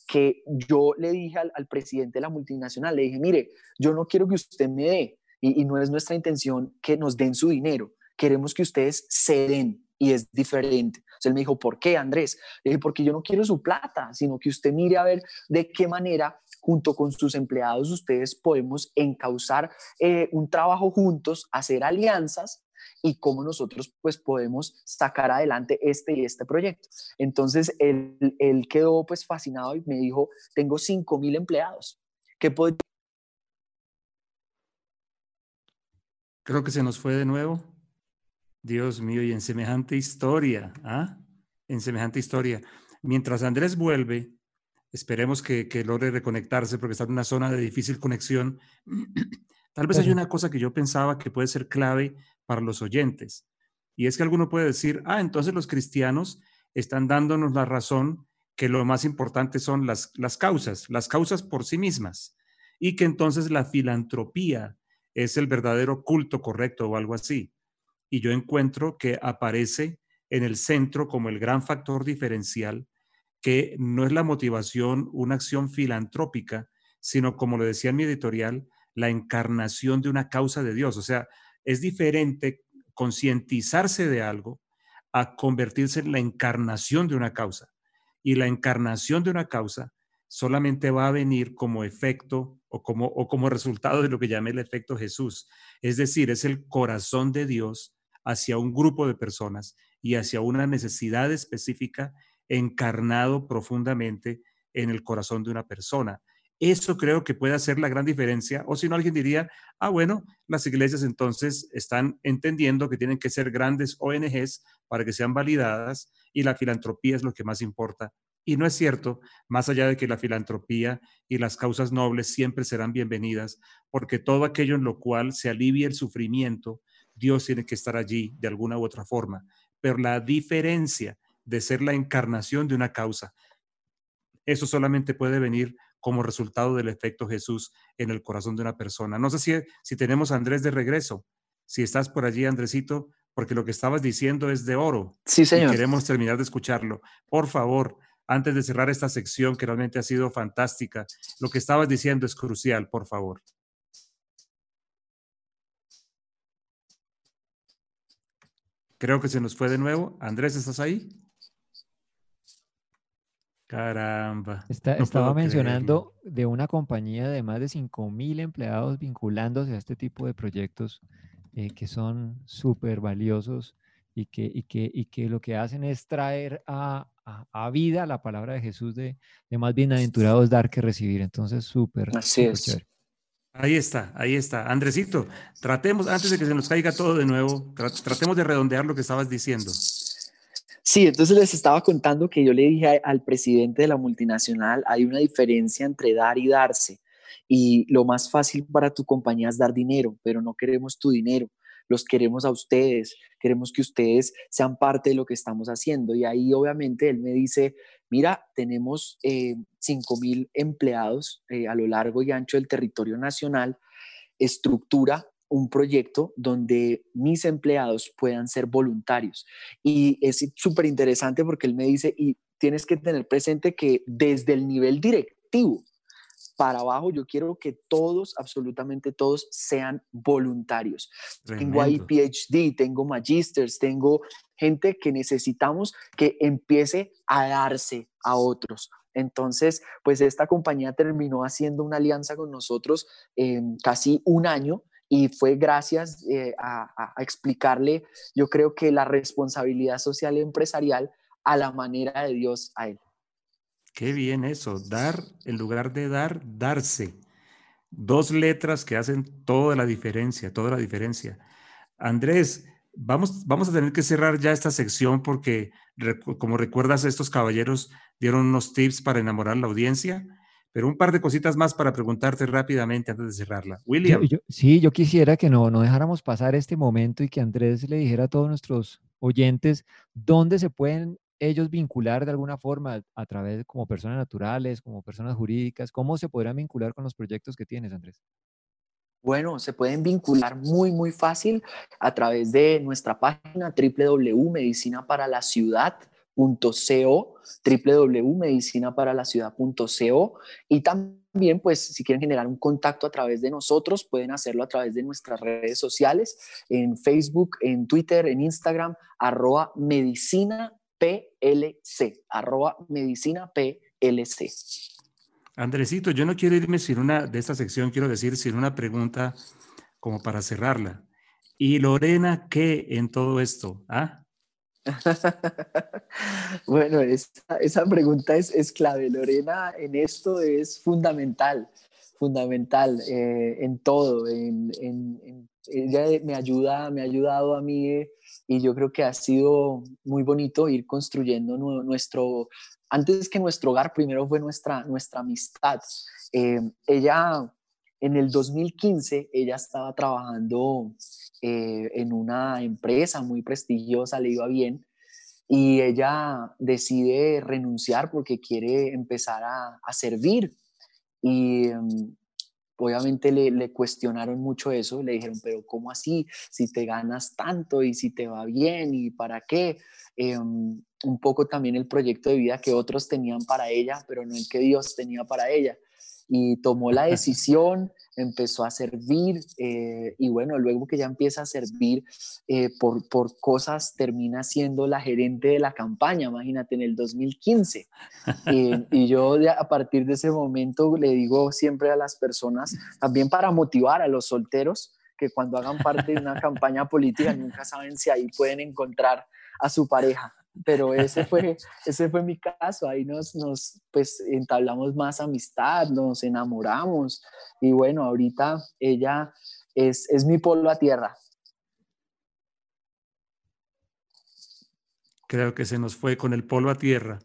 que yo le dije al, presidente de la multinacional, le dije, mire, yo no quiero que usted me dé, y, no es nuestra intención que nos den su dinero, queremos que ustedes se den, y es diferente. Entonces él me dijo, ¿por qué, Andrés? Le dije, porque yo no quiero su plata, sino que usted mire a ver de qué manera, junto con sus empleados, ustedes podemos encauzar eh, un trabajo juntos, hacer alianzas y cómo nosotros pues podemos sacar adelante este y este proyecto. Entonces él, él quedó pues fascinado y me dijo, tengo 5 mil empleados. ¿Qué puedo Creo que se nos fue de nuevo. Dios mío, y en semejante historia, ¿ah? En semejante historia. Mientras Andrés vuelve, esperemos que, que logre reconectarse porque está en una zona de difícil conexión. Tal vez hay una cosa que yo pensaba que puede ser clave para los oyentes. Y es que alguno puede decir, ah, entonces los cristianos están dándonos la razón que lo más importante son las, las causas, las causas por sí mismas, y que entonces la filantropía es el verdadero culto correcto o algo así. Y yo encuentro que aparece en el centro como el gran factor diferencial, que no es la motivación, una acción filantrópica, sino como lo decía en mi editorial, la encarnación de una causa de Dios. O sea, Es diferente concientizarse de algo a convertirse en la encarnación de una causa. Y la encarnación de una causa solamente va a venir como efecto o como, o como resultado de lo que llamé el efecto Jesús. Es decir, es el corazón de Dios hacia un grupo de personas y hacia una necesidad específica encarnado profundamente en el corazón de una persona. Eso creo que puede hacer la gran diferencia. O si no, alguien diría, ah, bueno, las iglesias entonces están entendiendo que tienen que ser grandes ONGs para que sean validadas y la filantropía es lo que más importa. Y no es cierto, más allá de que la filantropía y las causas nobles siempre serán bienvenidas, porque todo aquello en lo cual se alivie el sufrimiento, Dios tiene que estar allí de alguna u otra forma. Pero la diferencia de ser la encarnación de una causa, eso solamente puede venir como resultado del efecto Jesús en el corazón de una persona. No sé si, si tenemos a Andrés de regreso. Si estás por allí, Andresito, porque lo que estabas diciendo es de oro. Sí, señor. queremos terminar de escucharlo. Por favor, antes de cerrar esta sección que realmente ha sido fantástica, lo que estabas diciendo es crucial, por favor. Creo que se nos fue de nuevo. Andrés, ¿estás ahí? Caramba. estaba mencionando de una compañía de más de 5 mil empleados vinculándose a este tipo de proyectos eh, que son súper valiosos y que, y, que, y que lo que hacen es traer a, a, vida la palabra de Jesús de, de, más bienaventurados dar que recibir. Entonces, súper. Así es. Ahí está, ahí está. Andresito, tratemos, antes de que se nos caiga todo de nuevo, tratemos de redondear lo que estabas diciendo. Sí, entonces les estaba contando que yo le dije al presidente de la multinacional, hay una diferencia entre dar y darse. Y lo más fácil para tu compañía es dar dinero, pero no queremos tu dinero, los queremos a ustedes, queremos que ustedes sean parte de lo que estamos haciendo. Y ahí obviamente él me dice, mira, tenemos eh, 5 mil empleados eh, a lo largo y ancho del territorio nacional, estructura un proyecto donde mis empleados puedan ser voluntarios. Y es súper interesante porque él me dice, y tienes que tener presente que desde el nivel directivo para abajo, yo quiero que todos, absolutamente todos, sean voluntarios. Tengo ahí PhD, tengo magisters, tengo gente que necesitamos que empiece a darse a otros. Entonces, pues esta compañía terminó haciendo una alianza con nosotros en casi un año y fue gracias eh, a, explicarle, yo creo que la responsabilidad social y empresarial a la manera de Dios a él. Qué bien eso, dar en lugar de dar, darse. Dos letras que hacen toda la diferencia, toda la diferencia. Andrés, vamos, vamos a tener que cerrar ya esta sección porque, como recuerdas, estos caballeros dieron unos tips para enamorar la audiencia pero un par de cositas más para preguntarte rápidamente antes de cerrarla. William. sí, yo quisiera que no, no dejáramos pasar este momento y que Andrés le dijera a todos nuestros oyentes dónde se pueden ellos vincular de alguna forma a través como personas naturales, como personas jurídicas, cómo se podrán vincular con los proyectos que tienes, Andrés. Bueno, se pueden vincular muy, muy fácil a través de nuestra página www.medicinaparaLaCiudad.com www.medicinaparaLaCiudad.co, www.medicinaparaLaCiudad.co y también pues si quieren generar un contacto a través de nosotros pueden hacerlo a través de nuestras redes sociales en Facebook, en Twitter, en Instagram arroba medicina PLC, arroba medicina PLC. Andresito, yo no quiero irme sin una de esta sección, quiero decir, sin una pregunta como para cerrarla. ¿Y Lorena qué en todo esto? ¿Ah? bueno, esa, pregunta es, clave. Lorena en esto es fundamental, fundamental eh, en todo. ella me ayuda, me ha ayudado a mí y yo creo que ha sido muy bonito ir construyendo nuestro, antes que nuestro hogar, primero fue nuestra, nuestra amistad. Eh, ella en el 2015, ella estaba trabajando eh, en una empresa muy prestigiosa, le iba bien, y ella decide renunciar porque quiere empezar a, servir. Y mm, obviamente le, cuestionaron mucho eso, le dijeron, pero ¿cómo así? Si te ganas tanto y si te va bien y para qué. Em, un poco también el proyecto de vida que otros tenían para ella, pero no el que Dios tenía para ella. Y tomó la decisión, empezó a servir eh, y bueno, luego que ya empieza a servir eh, por, por cosas, termina siendo la gerente de la campaña, imagínate, en el 2015. y yo a partir de ese momento le digo siempre a las personas, también para motivar a los solteros, que cuando hagan parte de una campaña política nunca saben si ahí pueden encontrar a su pareja pero ese fue, ese fue mi caso, ahí nos, nos pues entablamos más amistad, nos enamoramos y bueno, ahorita ella es, es mi polo a tierra. Creo que se nos fue con el polo a tierra.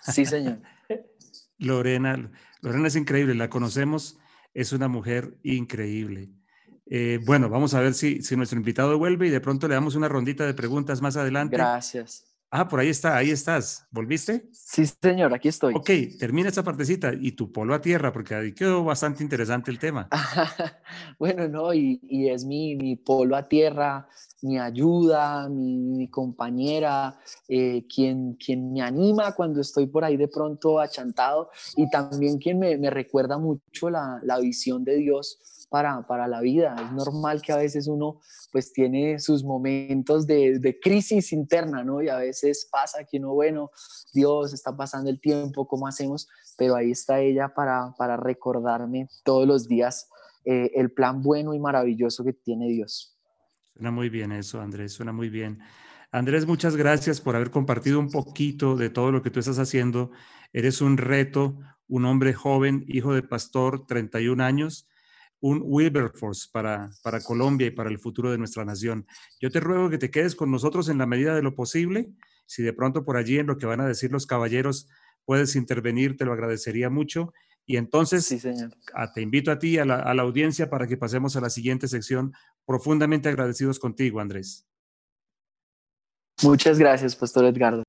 Sí, señor. Lorena, Lorena es increíble, la conocemos, es una mujer increíble. Eh, bueno, vamos a ver si, si nuestro invitado vuelve y de pronto le damos una rondita de preguntas más adelante. Gracias. Ah, por ahí está, ahí estás. ¿Volviste? Sí, señor, aquí estoy. Ok, termina esa partecita y tu polo a tierra, porque ahí quedó bastante interesante el tema. bueno, no, y, es mi, mi, polo a tierra, mi ayuda, mi, compañera, eh, quien, quien me anima cuando estoy por ahí de pronto achantado y también quien me, me recuerda mucho la, la visión de Dios para, para, la vida. Es normal que a veces uno pues tiene sus momentos de, de, crisis interna, ¿no? Y a veces pasa que uno, bueno, Dios, está pasando el tiempo, ¿cómo hacemos? Pero ahí está ella para, para recordarme todos los días eh, el plan bueno y maravilloso que tiene Dios. Suena muy bien eso, Andrés, suena muy bien. Andrés, muchas gracias por haber compartido un poquito de todo lo que tú estás haciendo. Eres un reto, un hombre joven, hijo de pastor, 31 años, un Wilberforce para, para Colombia y para el futuro de nuestra nación. Yo te ruego que te quedes con nosotros en la medida de lo posible. Si de pronto por allí en lo que van a decir los caballeros puedes intervenir, te lo agradecería mucho. Y entonces te invito a ti, a la, a la audiencia, para que pasemos a la siguiente sección. Profundamente agradecidos contigo, Andrés. Muchas gracias, Pastor Edgardo.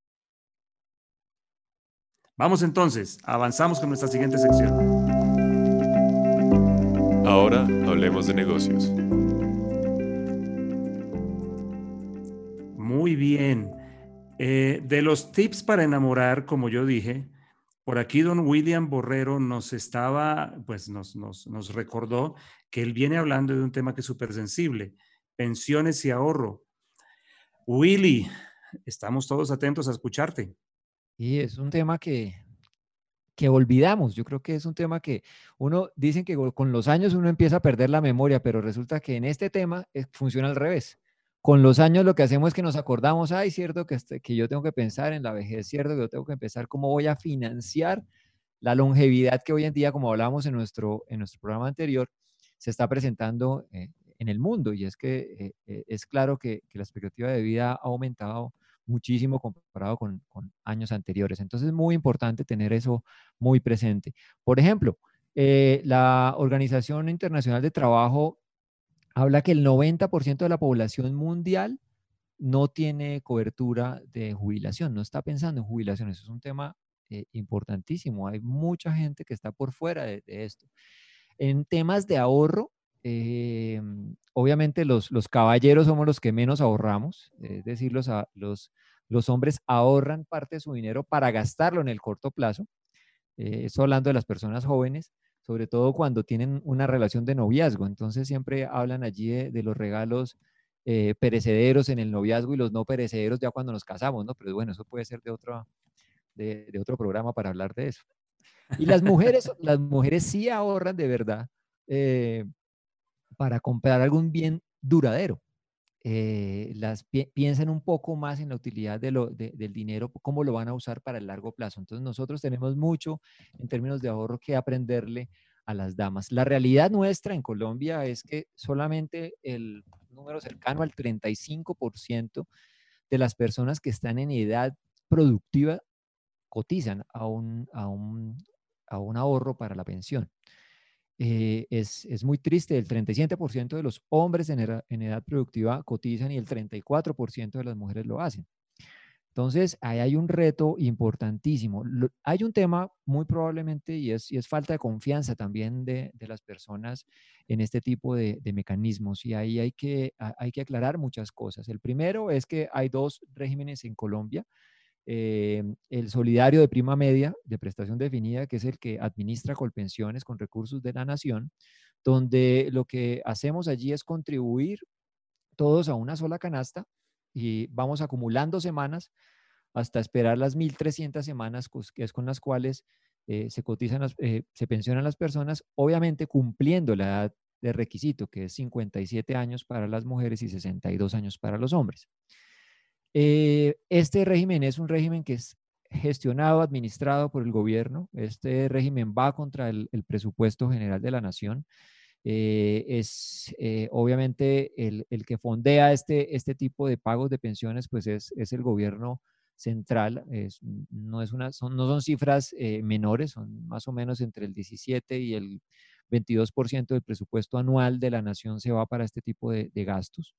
Vamos entonces, avanzamos con nuestra siguiente sección. Ahora hablemos de negocios. Muy bien. Eh, de los tips para enamorar, como yo dije, por aquí don William Borrero nos estaba, pues nos, nos, nos recordó que él viene hablando de un tema que es súper sensible, pensiones y ahorro. Willy, estamos todos atentos a escucharte. Y es un tema que que olvidamos. Yo creo que es un tema que uno, dicen que con los años uno empieza a perder la memoria, pero resulta que en este tema eh, funciona al revés. Con los años lo que hacemos es que nos acordamos, ay, cierto que, este, que yo tengo que pensar en la vejez, cierto que yo tengo que pensar cómo voy a financiar la longevidad que hoy en día, como hablábamos en nuestro, en nuestro programa anterior, se está presentando eh, en el mundo. Y es que eh, es claro que, que la expectativa de vida ha aumentado muchísimo comparado con, años anteriores. Entonces es muy importante tener eso muy presente. Por ejemplo, eh, la Organización Internacional de Trabajo habla que el 90% de la población mundial no tiene cobertura de jubilación, no está pensando en jubilación. Eso es un tema eh, importantísimo. Hay mucha gente que está por fuera de esto. En temas de ahorro, eh, obviamente los, los, caballeros somos los que menos ahorramos, es decir, los, los, los, hombres ahorran parte de su dinero para gastarlo en el corto plazo. Eh, hablando de las personas jóvenes, sobre todo cuando tienen una relación de noviazgo. Entonces siempre hablan allí de, los regalos eh, perecederos en el noviazgo y los no perecederos ya cuando nos casamos, ¿no? Pero bueno, eso puede ser de otro, de, de otro programa para hablar de eso. Y las mujeres, las mujeres sí ahorran de verdad. Eh, para comprar algún bien duradero. Eh, las piensan un poco más en la utilidad del dinero, cómo lo van a usar para el largo plazo. Entonces nosotros tenemos mucho en términos de ahorro que aprenderle a las damas. La realidad nuestra en Colombia es que solamente el número cercano al 35% de las personas que están en edad productiva cotizan a un, a un, a un ahorro para la pensión. Eh, es, es, muy triste, el 37% de los hombres en edad, en edad, productiva cotizan y el 34% de las mujeres lo hacen. Entonces, ahí hay un reto importantísimo. hay un tema muy probablemente y es, y es falta de confianza también de, de, las personas en este tipo de, de, mecanismos y ahí hay que, hay que aclarar muchas cosas. El primero es que hay dos regímenes en Colombia eh, el solidario de prima media de prestación definida, que es el que administra Colpensiones con recursos de la nación, donde lo que hacemos allí es contribuir todos a una sola canasta y vamos acumulando semanas hasta esperar las 1.300 semanas, que es con las cuales eh, se cotizan, eh, se pensionan las personas, obviamente cumpliendo la edad de requisito, que es 57 años para las mujeres y 62 años para los hombres. Eh, este régimen es un régimen que es gestionado, administrado por el gobierno. Este régimen va contra el, presupuesto general de la nación. es obviamente el, que fondea este, este tipo de pagos de pensiones, pues es, es el gobierno central. Es, no, es una, son, no son cifras eh, menores, son más o menos entre el 17 y el 22% del presupuesto anual de la nación se va para este tipo de, gastos.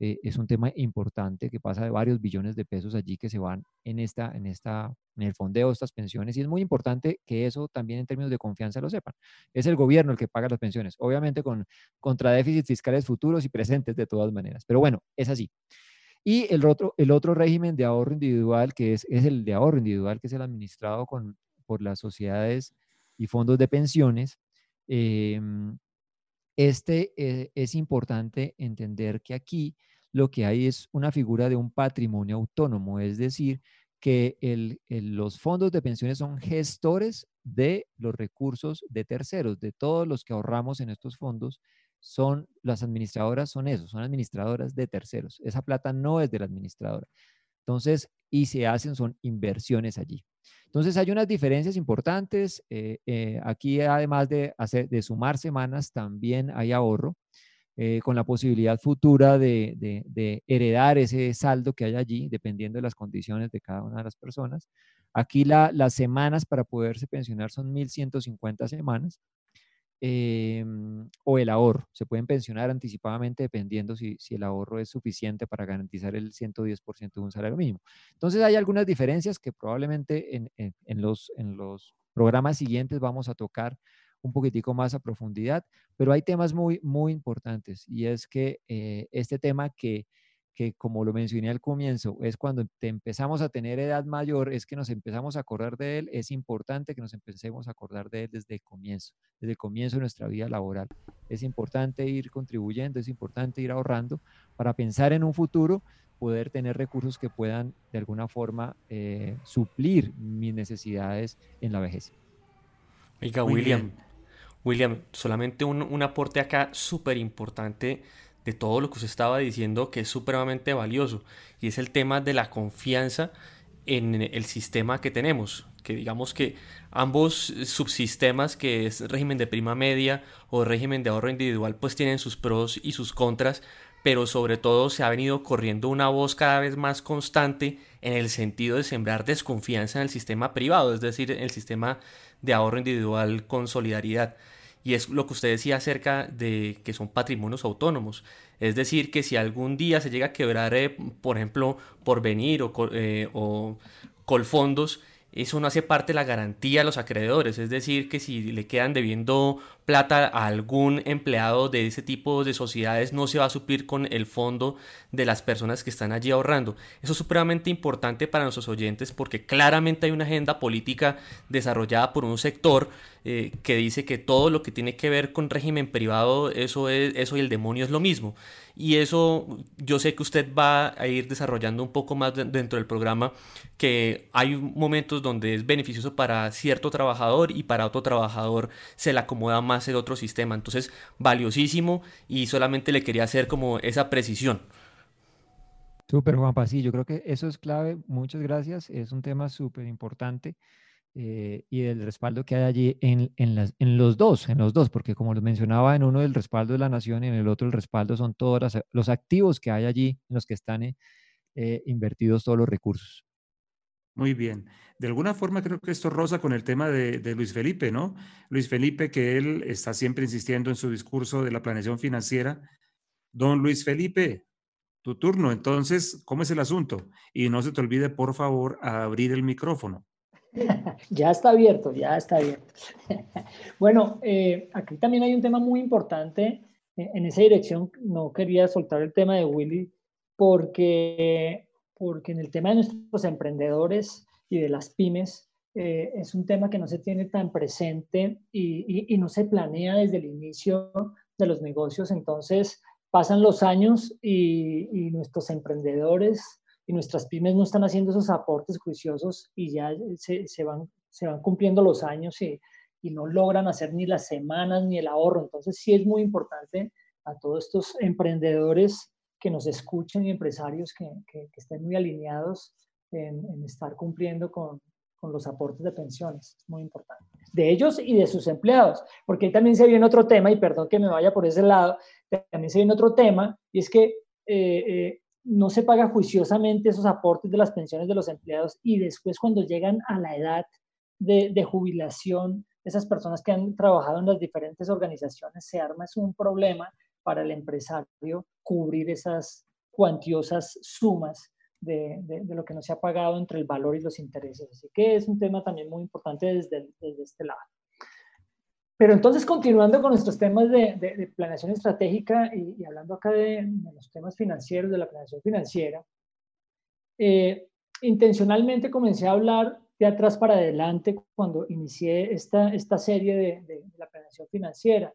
Eh, es un tema importante que pasa de varios billones de pesos allí que se van en, esta, en, esta, en el fondeo de estas pensiones y es muy importante que eso también en términos de confianza lo sepan. Es el gobierno el que paga las pensiones, obviamente con contra déficits fiscales futuros y presentes de todas maneras, pero bueno, es así. Y el otro, el otro régimen de ahorro individual, que es, es el de ahorro individual, que es el administrado con, por las sociedades y fondos de pensiones, em, este eh, es importante entender que aquí lo que hay es una figura de un patrimonio autónomo, es decir, que los fondos de pensiones son gestores de los recursos de terceros, de todos los que ahorramos en estos fondos son las administradoras, son eso, son administradoras de terceros. Esa plata no es de la administradora. Entonces, y se hacen son inversiones allí. Entonces, hay unas diferencias importantes. Eh, eh, aquí, además de, hacer, de sumar semanas, también hay ahorro. Eh, con la posibilidad futura de, de, heredar ese saldo que hay allí, dependiendo de las condiciones de cada una de las personas. Aquí las semanas para poderse pensionar son 1.150 semanas. Em, o el ahorro. Se pueden pensionar anticipadamente dependiendo si, el ahorro es suficiente para garantizar el 110% de un salario mínimo. Entonces hay algunas diferencias que probablemente en, los, en los programas siguientes vamos a tocar un poquitico más a profundidad, pero hay temas muy, muy importantes y es que eh, este tema que que como lo mencioné al comienzo, es cuando te empezamos a tener edad mayor, es que nos empezamos a acordar de él, es importante que nos empecemos a acordar de él desde el comienzo, desde el comienzo de nuestra vida laboral. Es importante ir contribuyendo, es importante ir ahorrando para pensar en un futuro, poder tener recursos que puedan de alguna forma eh, suplir mis necesidades en la vejez. Oiga, William, William, solamente un, un aporte acá súper importante de todo lo que usted estaba diciendo que es supremamente valioso y es el tema de la confianza en el sistema que tenemos, que digamos que ambos subsistemas, que es régimen de prima media o régimen de ahorro individual, pues tienen sus pros y sus contras, pero sobre todo se ha venido corriendo una voz cada vez más constante en el sentido de sembrar desconfianza en el sistema privado, es decir, en el sistema de ahorro individual con solidaridad. Y es lo que usted decía acerca de que son patrimonios autónomos. Es decir, que si algún día se llega a quebrar, eh, por ejemplo, por venir o, eh, o Colfondos, eso no hace parte de la garantía de los acreedores. Es decir, que si le quedan debiendo plata a algún empleado de ese tipo de sociedades, no se va a suplir con el fondo de las personas que están allí ahorrando. Eso es supremamente importante para nuestros oyentes porque claramente hay una agenda política desarrollada por un sector eh, que dice que todo lo que tiene que ver con régimen privado, eso, es, eso y el demonio es lo mismo. Y eso yo sé que usted va a ir desarrollando un poco más dentro del programa, que hay momentos donde es beneficioso para cierto trabajador y para otro trabajador se le acomoda más el otro sistema. Entonces, valiosísimo y solamente le quería hacer como esa precisión. Súper, Juanpa, sí, yo creo que eso es clave. Muchas gracias. Es un tema súper importante. Eh, y el respaldo que hay allí en, en, las, en, los dos, en los dos, porque como lo mencionaba, en uno el respaldo de la nación y en el otro el respaldo son todos los activos que hay allí en los que están eh, invertidos todos los recursos. Muy bien. De alguna forma creo que esto rosa con el tema de, de, Luis Felipe, ¿no? Luis Felipe, que él está siempre insistiendo en su discurso de la planeación financiera. Don Luis Felipe, tu turno. Entonces, ¿cómo es el asunto? Y no se te olvide, por favor, abrir el micrófono. ya está abierto, ya está abierto. bueno, eh, aquí también hay un tema muy importante. En esa dirección no quería soltar el tema de Willy porque porque en el tema de nuestros emprendedores y de las pymes, eh, es un tema que no se tiene tan presente y, no se planea desde el inicio de los negocios. Entonces, pasan los años y, nuestros emprendedores y nuestras pymes no están haciendo esos aportes juiciosos y ya se, van, se van cumpliendo los años y, no logran hacer ni las semanas ni el ahorro. Entonces, sí es muy importante a todos estos emprendedores que nos escuchen y empresarios que, que, estén muy alineados en, estar cumpliendo con, con los aportes de pensiones. Es muy importante. De ellos y de sus empleados, porque ahí también se viene otro tema, y perdón que me vaya por ese lado, también se viene otro tema, y es que eh, eh, no se paga juiciosamente esos aportes de las pensiones de los empleados y después cuando llegan a la edad de, de jubilación, esas personas que han trabajado en las diferentes organizaciones, se arma es un problema para el empresario cubrir esas cuantiosas sumas de, de, lo que no se ha pagado entre el valor y los intereses. Así que es un tema también muy importante desde, desde este lado. Pero entonces, continuando con nuestros temas de, de planeación estratégica y, y, hablando acá de, los temas financieros, de la planeación financiera, eh, intencionalmente comencé a hablar de atrás para adelante cuando inicié esta, esta serie de, la planeación financiera,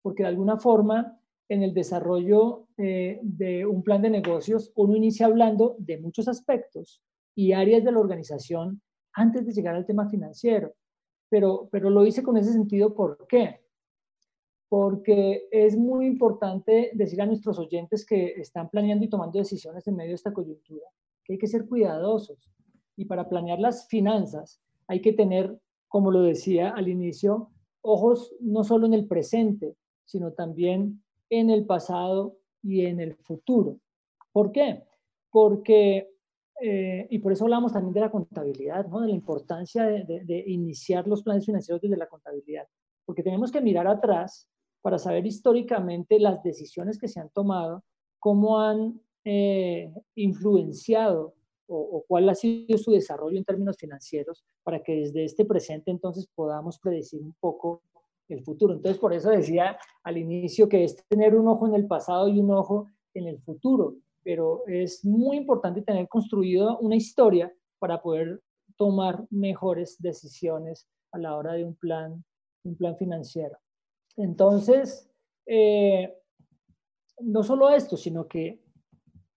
porque de alguna forma en el desarrollo eh, de un plan de negocios, uno inicia hablando de muchos aspectos y áreas de la organización antes de llegar al tema financiero. Pero, pero lo hice con ese sentido, ¿por qué? Porque es muy importante decir a nuestros oyentes que están planeando y tomando decisiones en medio de esta coyuntura, que hay que ser cuidadosos. Y para planear las finanzas hay que tener, como lo decía al inicio, ojos no solo en el presente, sino también en el pasado y en el futuro. ¿Por qué? Porque, eh, y por eso hablamos también de la contabilidad, de la importancia de, iniciar los planes financieros desde la contabilidad, porque tenemos que mirar atrás para saber históricamente las decisiones que se han tomado, cómo han eh, influenciado o, cuál ha sido su desarrollo en términos financieros, para que desde este presente entonces podamos predecir un poco el futuro. Entonces, por eso decía al inicio que es tener un ojo en el pasado y un ojo en el futuro, pero es muy importante tener construido una historia para poder tomar mejores decisiones a la hora de un plan, un plan financiero. Entonces, eh, no solo esto, sino que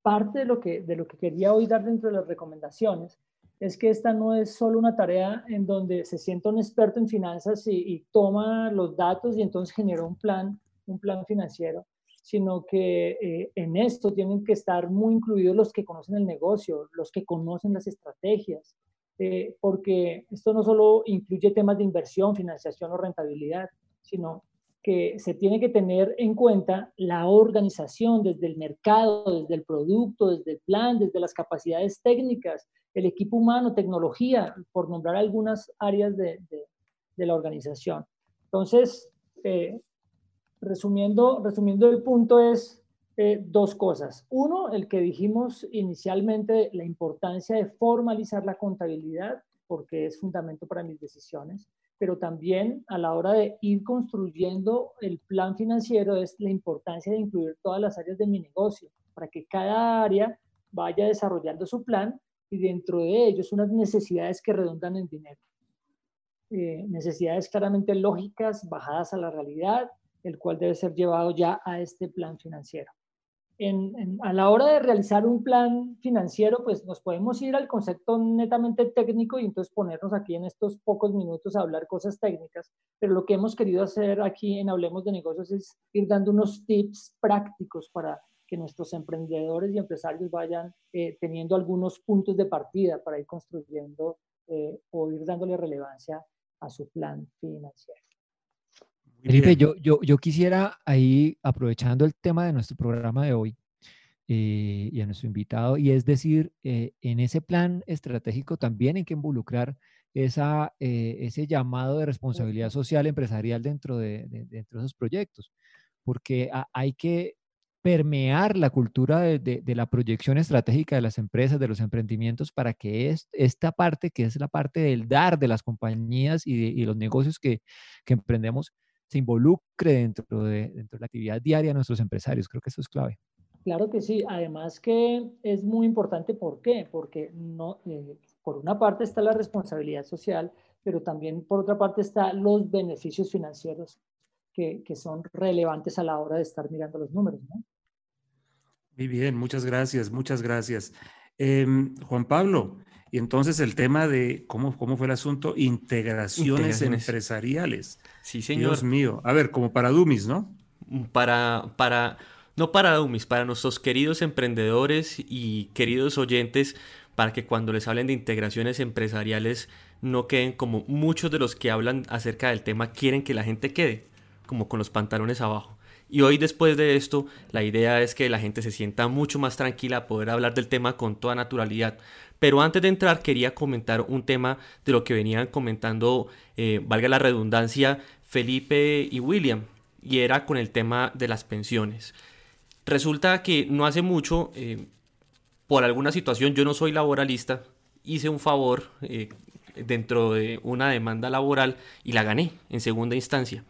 parte de lo que, de lo que quería hoy dar dentro de las recomendaciones es que esta no es solo una tarea en donde se sienta un experto en finanzas y, toma los datos y entonces genera un plan, un plan financiero, sino que eh, en esto tienen que estar muy incluidos los que conocen el negocio, los que conocen las estrategias, eh, porque esto no solo incluye temas de inversión, financiación o rentabilidad, sino que se tiene que tener en cuenta la organización desde el mercado, desde el producto, desde el plan, desde las capacidades técnicas, el equipo humano, tecnología, por nombrar algunas áreas de, la organización. Entonces, eh, resumiendo, resumiendo el punto es eh, dos cosas. Uno, el que dijimos inicialmente, la importancia de formalizar la contabilidad, porque es fundamento para mis decisiones, pero también a la hora de ir construyendo el plan financiero es la importancia de incluir todas las áreas de mi negocio, para que cada área vaya desarrollando su plan y dentro de ellos unas necesidades que redundan en dinero. Eh, necesidades claramente lógicas, bajadas a la realidad, el cual debe ser llevado ya a este plan financiero. En, a la hora de realizar un plan financiero, pues nos podemos ir al concepto netamente técnico y entonces ponernos aquí en estos pocos minutos a hablar cosas técnicas, pero lo que hemos querido hacer aquí en Hablemos de Negocios es ir dando unos tips prácticos para que nuestros emprendedores y empresarios vayan eh, teniendo algunos puntos de partida para ir construyendo eh, o ir dándole relevancia a su plan financiero. Felipe, yo, yo, yo, quisiera ahí, aprovechando el tema de nuestro programa de hoy eh, y a nuestro invitado, y es decir, en ese plan estratégico también hay que involucrar esa, ese llamado de responsabilidad social empresarial dentro de, dentro de esos proyectos, porque hay que permear la cultura de, la proyección estratégica de las empresas, de los emprendimientos, para que es, esta parte, que es la parte del dar de las compañías y, de, los negocios que, emprendemos, se involucre dentro de, dentro de la actividad diaria de nuestros empresarios. Creo que eso es clave. Claro que sí, además que es muy importante, ¿por qué? Porque no, eh, por una parte está la responsabilidad social, pero también por otra parte están los beneficios financieros que, que, son relevantes a la hora de estar mirando los números. ¿no? Muy bien, muchas gracias, muchas gracias. Eh, Juan Pablo, y entonces el tema de cómo, cómo fue el asunto, integraciones, empresariales. Sí, señor. Dios mío. A ver, como para Dumis, ¿no? Para, para, no para Dumis, para nuestros queridos emprendedores y queridos oyentes, para que cuando les hablen de integraciones empresariales no queden como muchos de los que hablan acerca del tema quieren que la gente quede, como con los pantalones abajo. Y hoy después de esto, la idea es que la gente se sienta mucho más tranquila a poder hablar del tema con toda naturalidad. Pero antes de entrar quería comentar un tema de lo que venían comentando, eh, valga la redundancia, Felipe y William, y era con el tema de las pensiones. Resulta que no hace mucho, eh, por alguna situación, yo no soy laboralista, hice un favor eh, dentro de una demanda laboral y la gané en segunda instancia.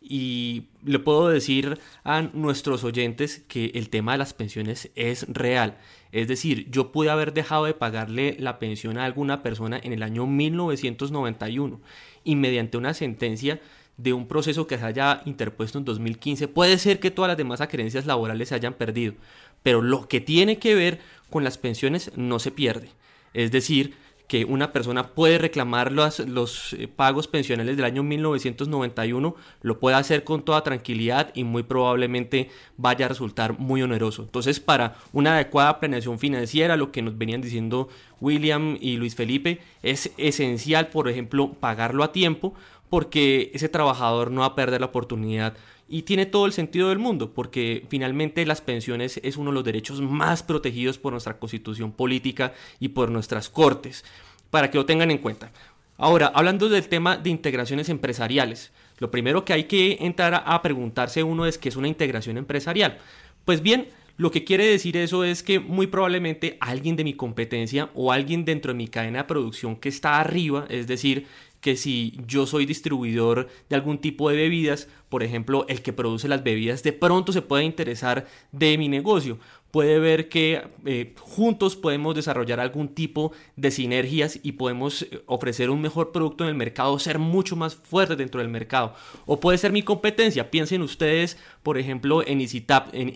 Y le puedo decir a nuestros oyentes que el tema de las pensiones es real. Es decir, yo pude haber dejado de pagarle la pensión a alguna persona en el año 1991 y mediante una sentencia de un proceso que se haya interpuesto en 2015, puede ser que todas las demás acreencias laborales se hayan perdido, pero lo que tiene que ver con las pensiones no se pierde. Es decir, que una persona puede reclamar los, los, eh, pagos pensionales del año 1991, lo puede hacer con toda tranquilidad y muy probablemente vaya a resultar muy oneroso. Entonces, para una adecuada planeación financiera, lo que nos venían diciendo William y Luis Felipe, es esencial, por ejemplo, pagarlo a tiempo porque ese trabajador no va a perder la oportunidad y tiene todo el sentido del mundo, porque finalmente las pensiones es uno de los derechos más protegidos por nuestra constitución política y por nuestras cortes, para que lo tengan en cuenta. Ahora, hablando del tema de integraciones empresariales, lo primero que hay que entrar a preguntarse uno es qué es una integración empresarial. Pues bien, lo que quiere decir eso es que muy probablemente alguien de mi competencia o alguien dentro de mi cadena de producción que está arriba, es decir, que si yo soy distribuidor de algún tipo de bebidas, por ejemplo, el que produce las bebidas de pronto se puede interesar de mi negocio. Puede ver que eh, juntos podemos desarrollar algún tipo de sinergias y podemos eh, ofrecer un mejor producto en el mercado, ser mucho más fuertes dentro del mercado. O puede ser mi competencia. Piensen ustedes, por ejemplo, en, Easytap, en,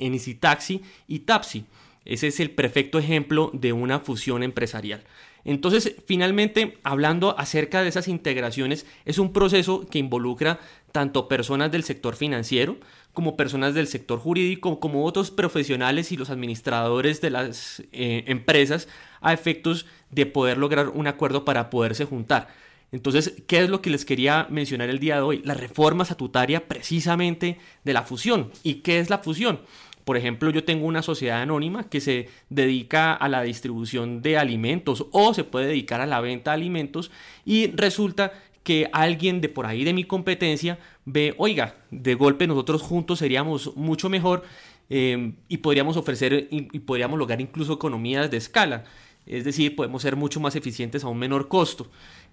y Tapsi. Ese es el perfecto ejemplo de una fusión empresarial. Entonces, finalmente, hablando acerca de esas integraciones, es un proceso que involucra tanto personas del sector financiero como personas del sector jurídico, como otros profesionales y los administradores de las eh, empresas a efectos de poder lograr un acuerdo para poderse juntar. Entonces, ¿qué es lo que les quería mencionar el día de hoy? La reforma estatutaria precisamente de la fusión. ¿Y qué es la fusión? Por ejemplo, yo tengo una sociedad anónima que se dedica a la distribución de alimentos o se puede dedicar a la venta de alimentos y resulta que alguien de por ahí de mi competencia ve, oiga, de golpe nosotros juntos seríamos mucho mejor eh, y podríamos ofrecer y, y podríamos lograr incluso economías de escala. Es decir, podemos ser mucho más eficientes a un menor costo.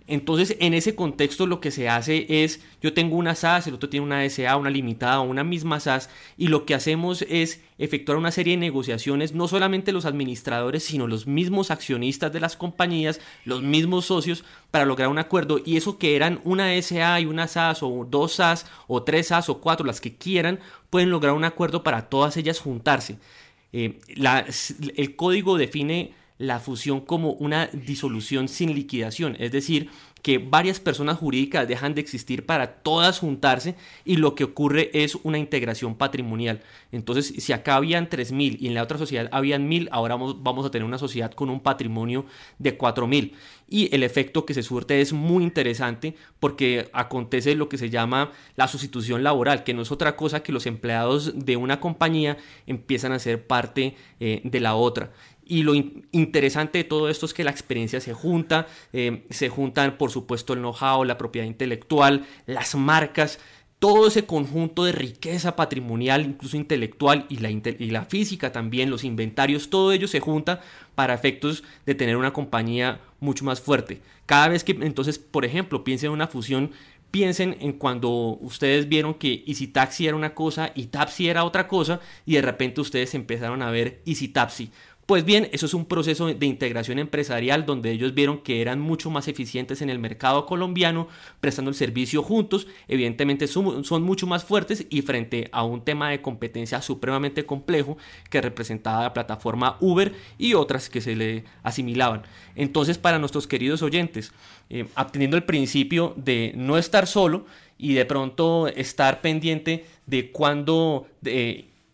Entonces, en ese contexto lo que se hace es, yo tengo una SAS, el otro tiene una SA, una limitada o una misma SAS, y lo que hacemos es efectuar una serie de negociaciones, no solamente los administradores, sino los mismos accionistas de las compañías, los mismos socios, para lograr un acuerdo. Y eso que eran una SA y una SAS, o dos SAS, o tres SAS, o cuatro, las que quieran, pueden lograr un acuerdo para todas ellas juntarse. Eh, el código define la fusión como una disolución sin liquidación, es decir, que varias personas jurídicas dejan de existir para todas juntarse y lo que ocurre es una integración patrimonial. Entonces, si acá habían 3.000 y en la otra sociedad habían 1.000, ahora vamos a tener una sociedad con un patrimonio de 4.000. Y el efecto que se surte es muy interesante porque acontece lo que se llama la sustitución laboral, que no es otra cosa que los empleados de una compañía empiezan a ser parte eh, de la otra. Y lo interesante de todo esto es que la experiencia se junta, eh, se juntan por supuesto el know-how, la propiedad intelectual, las marcas, todo ese conjunto de riqueza patrimonial, incluso intelectual y la, y la física también, los inventarios, todo ello se junta para efectos de tener una compañía mucho más fuerte. Cada vez que entonces, por ejemplo, piensen en una fusión, piensen en cuando ustedes vieron que Easy Taxi era una cosa y Tapsi era otra cosa y de repente ustedes empezaron a ver Easy Tapsi. Pues bien, eso es un proceso de integración empresarial donde ellos vieron que eran mucho más eficientes en el mercado colombiano, prestando el servicio juntos, evidentemente son, mucho más fuertes y frente a un tema de competencia supremamente complejo que representaba la plataforma Uber y otras que se le asimilaban. Entonces, para nuestros queridos oyentes, eh, obteniendo el principio de no estar solo y de pronto estar pendiente de cuándo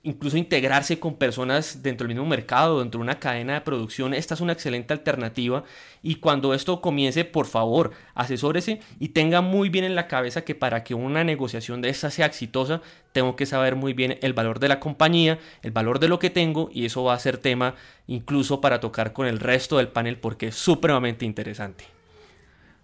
incluso integrarse con personas dentro del mismo mercado, dentro de una cadena de producción, esta es una excelente alternativa y cuando esto comience, por favor, asesórese y tenga muy bien en la cabeza que para que una negociación de esta sea exitosa, tengo que saber muy bien el valor de la compañía, el valor de lo que tengo y eso va a ser tema incluso para tocar con el resto del panel porque es supremamente interesante.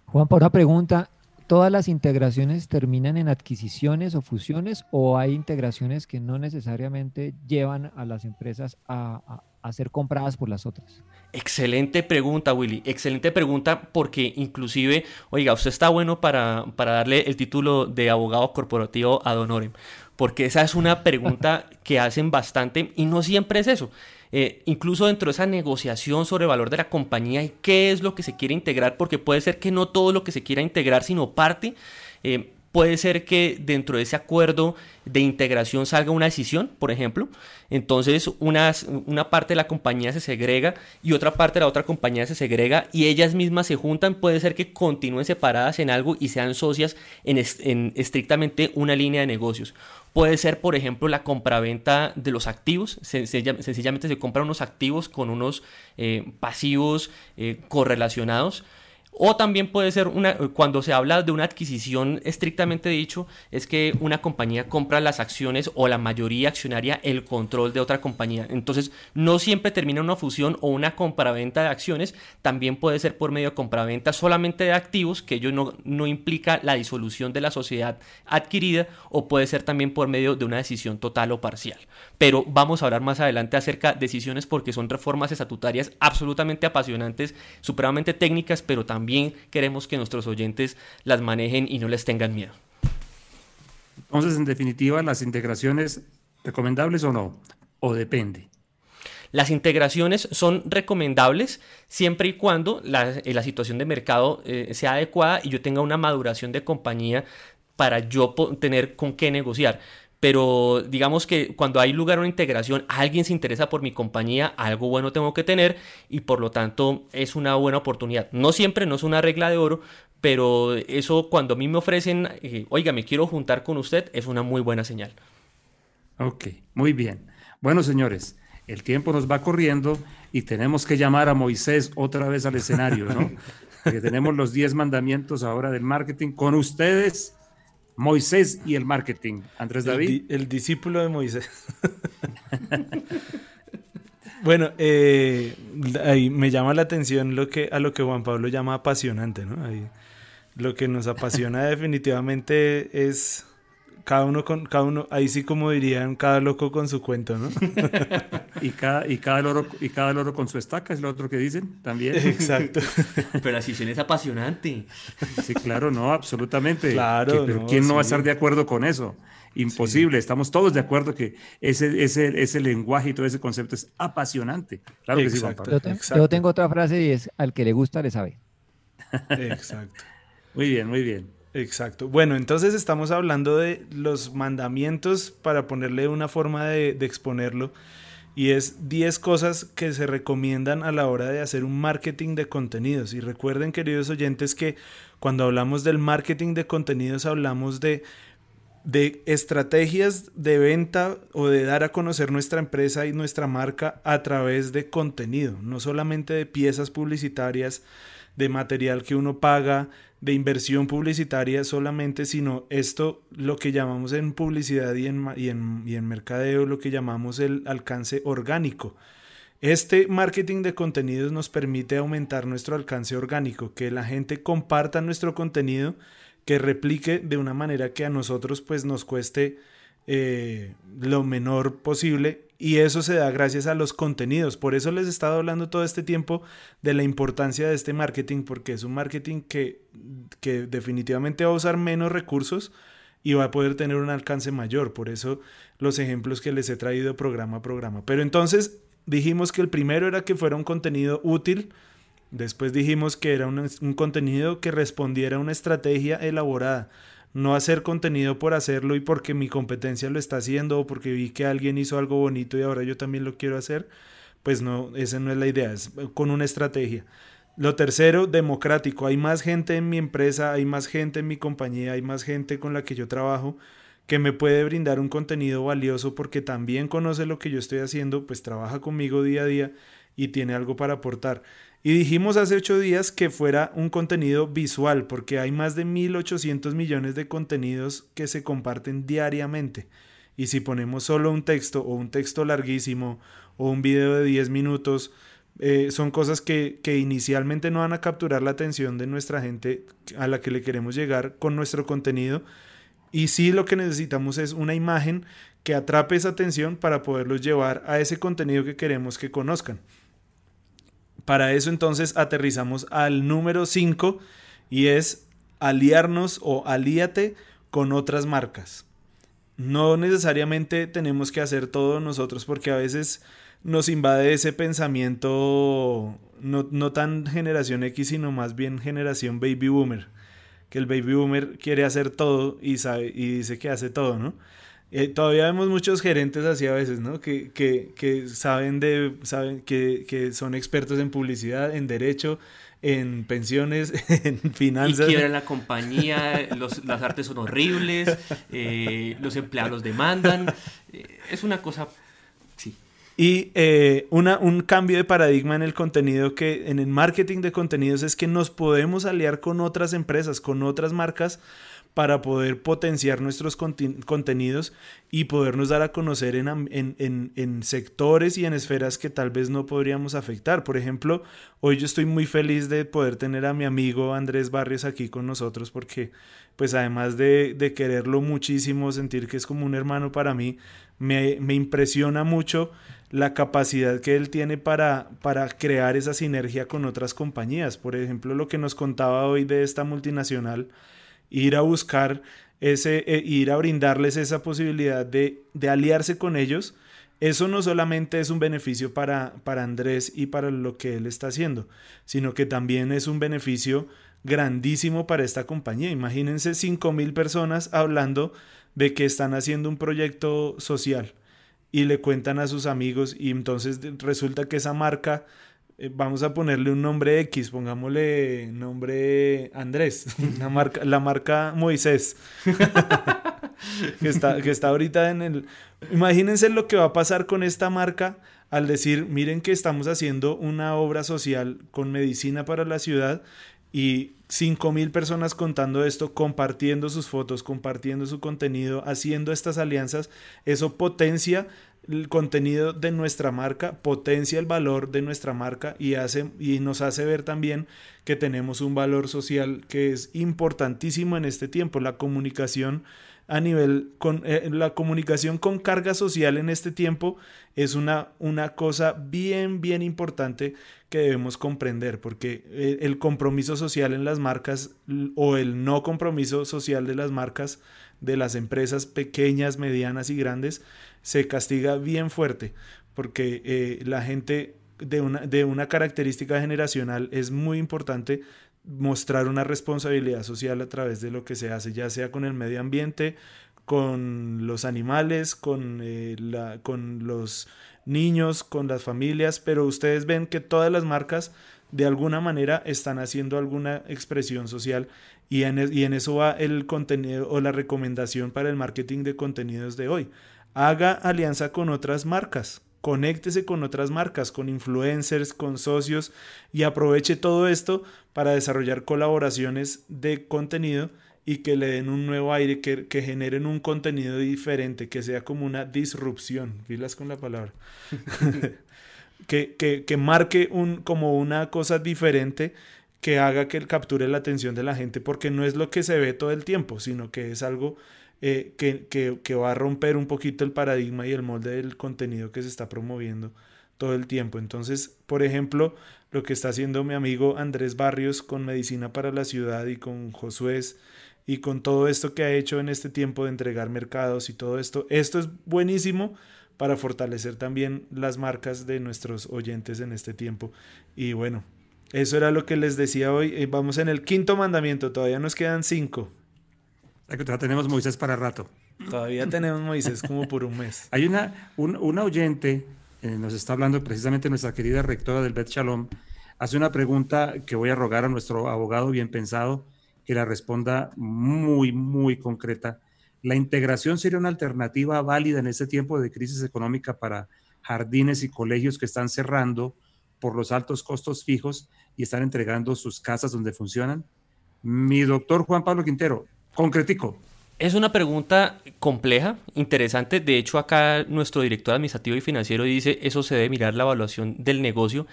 Juan, por una pregunta, ¿Todas las integraciones terminan en adquisiciones o fusiones o hay integraciones que no necesariamente llevan a las empresas a, ser compradas por las otras? Excelente pregunta, Willy. Excelente pregunta porque inclusive, oiga, usted está bueno para, para darle el título de abogado corporativo a Don porque esa es una pregunta que hacen bastante y no siempre es eso. Eh, incluso dentro de esa negociación sobre el valor de la compañía y qué es lo que se quiere integrar, porque puede ser que no todo lo que se quiera integrar, sino parte. Eh, puede ser que dentro de ese acuerdo de integración salga una decisión, por ejemplo. Entonces una, una parte de la compañía se segrega y otra parte de la otra compañía se segrega y ellas mismas se juntan. Puede ser que continúen separadas en algo y sean socias en, en estrictamente una línea de negocios. Puede ser, por ejemplo, la compraventa de los activos. Sencillamente se compran unos activos con unos eh, pasivos eh, correlacionados. O también puede ser una, cuando se habla de una adquisición estrictamente dicho, es que una compañía compra las acciones o la mayoría accionaria el control de otra compañía. Entonces, no siempre termina una fusión o una compraventa de acciones, también puede ser por medio de compraventa solamente de activos, que ello no, no implica la disolución de la sociedad adquirida, o puede ser también por medio de una decisión total o parcial. Pero vamos a hablar más adelante acerca de decisiones porque son reformas estatutarias absolutamente apasionantes, supremamente técnicas, pero también también queremos que nuestros oyentes las manejen y no les tengan miedo. Entonces, en definitiva, las integraciones recomendables o no, o depende. Las integraciones son recomendables siempre y cuando la, eh, situación de mercado eh, sea adecuada y yo tenga una maduración de compañía para yo tener con qué negociar pero digamos que cuando hay lugar a una integración, alguien se interesa por mi compañía, algo bueno tengo que tener y por lo tanto es una buena oportunidad. No siempre, no es una regla de oro, pero eso cuando a mí me ofrecen, eh, oiga, me quiero juntar con usted, es una muy buena señal. Ok, muy bien. Bueno, señores, el tiempo nos va corriendo y tenemos que llamar a Moisés otra vez al escenario, ¿no? Porque tenemos los 10 mandamientos ahora del marketing con ustedes Moisés y el marketing. Andrés David. El, discípulo de Moisés. bueno, eh, ahí me llama la atención lo que, a lo que Juan Pablo llama apasionante, ¿no? lo que nos apasiona definitivamente es cada uno con cada uno ahí sí como dirían cada loco con su cuento no y cada y cada loro y cada loro con su estaca es lo otro que dicen también. Exacto. Pero la decisión es apasionante. Sí claro no absolutamente. Claro pero quién no va a estar de acuerdo con eso imposible estamos todos de acuerdo que ese, ese, ese lenguaje y todo ese concepto es apasionante. Claro que sí yo tengo otra frase y es al que le gusta le sabe exacto. Muy bien muy bien Exacto. Bueno, entonces estamos hablando de los mandamientos para ponerle una forma de, exponerlo. Y es 10 cosas que se recomiendan a la hora de hacer un marketing de contenidos. Y recuerden, queridos oyentes, que cuando hablamos del marketing de contenidos hablamos de, de estrategias de venta o de dar a conocer nuestra empresa y nuestra marca a través de contenido, no solamente de piezas publicitarias, de material que uno paga, de inversión publicitaria solamente, sino esto lo que llamamos en publicidad y en, y en, mercadeo, lo que llamamos el alcance orgánico. Este marketing de contenidos nos permite aumentar nuestro alcance orgánico, que la gente comparta nuestro contenido, que replique de una manera que a nosotros pues nos cueste eh, lo menor posible y eso se da gracias a los contenidos. Por eso les he estado hablando todo este tiempo de la importancia de este marketing, porque es un marketing que, que definitivamente va a usar menos recursos y va a poder tener un alcance mayor. Por eso los ejemplos que les he traído programa a programa. Pero entonces dijimos que el primero era que fuera un contenido útil. Después dijimos que era un, un contenido que respondiera a una estrategia elaborada no hacer contenido por hacerlo y porque mi competencia lo está haciendo o porque vi que alguien hizo algo bonito y ahora yo también lo quiero hacer, pues no, esa no es la idea, es con una estrategia. Lo tercero, democrático. Hay más gente en mi empresa, hay más gente en mi compañía, hay más gente con la que yo trabajo que me puede brindar un contenido valioso porque también conoce lo que yo estoy haciendo, pues trabaja conmigo día a día y tiene algo para aportar. Y dijimos hace ocho días que fuera un contenido visual, porque hay más de 1.800 millones de contenidos que se comparten diariamente. Y si ponemos solo un texto o un texto larguísimo o un video de 10 minutos, eh, son cosas que, que, inicialmente no van a capturar la atención de nuestra gente a la que le queremos llegar con nuestro contenido. Y sí lo que necesitamos es una imagen que atrape esa atención para poderlos llevar a ese contenido que queremos que conozcan. Para eso entonces aterrizamos al número 5 y es aliarnos o alíate con otras marcas. No necesariamente tenemos que hacer todo nosotros porque a veces nos invade ese pensamiento no, no tan generación X, sino más bien generación baby boomer. Que el baby boomer quiere hacer todo y, sabe, y dice que hace todo, ¿no? Eh, todavía vemos muchos gerentes así a veces, ¿no? Que, que, que saben de, saben que, que, son expertos en publicidad, en derecho, en pensiones, en finanzas. Y quiebran la compañía, los, las artes son horribles, eh, los empleados demandan. Eh, es una cosa, sí. Y una, un cambio de paradigma en el contenido que, en el marketing de contenidos es que nos podemos aliar con otras empresas, con otras marcas para poder potenciar nuestros contenidos y podernos dar a conocer en, sectores y en esferas que tal vez no podríamos afectar. Por ejemplo, hoy yo estoy muy feliz de poder tener a mi amigo Andrés Barrios aquí con nosotros porque pues además de, quererlo muchísimo, sentir que es como un hermano para mí, me, impresiona mucho la capacidad que él tiene para, para crear esa sinergia con otras compañías. Por ejemplo, lo que nos contaba hoy de esta multinacional ir a buscar ese, eh, ir a brindarles esa posibilidad de, de, aliarse con ellos, eso no solamente es un beneficio para, para Andrés y para lo que él está haciendo, sino que también es un beneficio grandísimo para esta compañía. Imagínense cinco mil personas hablando de que están haciendo un proyecto social y le cuentan a sus amigos y entonces resulta que esa marca eh, vamos a ponerle un nombre X, pongámosle nombre Andrés, la marca, la marca Moisés, que, está, que está ahorita en el... Imagínense lo que va a pasar con esta marca al decir, miren que estamos haciendo una obra social con medicina para la ciudad y cinco mil personas contando esto, compartiendo sus fotos, compartiendo su contenido, haciendo estas alianzas, eso potencia el contenido de nuestra marca, potencia el valor de nuestra marca y, hace, y nos hace ver también que tenemos un valor social que es importantísimo en este tiempo. La comunicación a nivel, con, eh, la comunicación con carga social en este tiempo es una, una cosa bien, bien importante que debemos comprender, porque eh, el compromiso social en las marcas o el no compromiso social de las marcas, de las empresas pequeñas, medianas y grandes, se castiga bien fuerte, porque eh, la gente de una, de una característica generacional es muy importante mostrar una responsabilidad social a través de lo que se hace, ya sea con el medio ambiente, con los animales, con, eh, la, con los niños, con las familias, pero ustedes ven que todas las marcas de alguna manera están haciendo alguna expresión social y en, y en eso va el contenido o la recomendación para el marketing de contenidos de hoy. Haga alianza con otras marcas, conéctese con otras marcas, con influencers, con socios y aproveche todo esto para desarrollar colaboraciones de contenido y que le den un nuevo aire, que, que generen un contenido diferente, que sea como una disrupción, filas con la palabra, que, que, que marque un, como una cosa diferente que haga que capture la atención de la gente, porque no es lo que se ve todo el tiempo, sino que es algo eh, que, que va a romper un poquito el paradigma y el molde del contenido que se está promoviendo todo el tiempo. Entonces, por ejemplo, lo que está haciendo mi amigo Andrés Barrios con Medicina para la Ciudad y con Josué y con todo esto que ha hecho en este tiempo de entregar mercados y todo esto, esto es buenísimo para fortalecer también las marcas de nuestros oyentes en este tiempo. Y bueno, eso era lo que les decía hoy. Eh, vamos en el quinto mandamiento, todavía nos quedan cinco. Ya tenemos Moisés para rato. Todavía tenemos Moisés como por un mes. Hay una, un, una oyente eh, nos está hablando precisamente nuestra querida rectora del Bet Shalom, hace una pregunta que voy a rogar a nuestro abogado bien pensado que la responda muy, muy concreta. ¿La integración sería una alternativa válida en este tiempo de crisis económica para jardines y colegios que están cerrando por los altos costos fijos y están entregando sus casas donde funcionan? Mi doctor Juan Pablo Quintero, concretico. Es una pregunta compleja, interesante. De hecho, acá nuestro director administrativo y financiero dice eso se debe mirar la evaluación del negocio.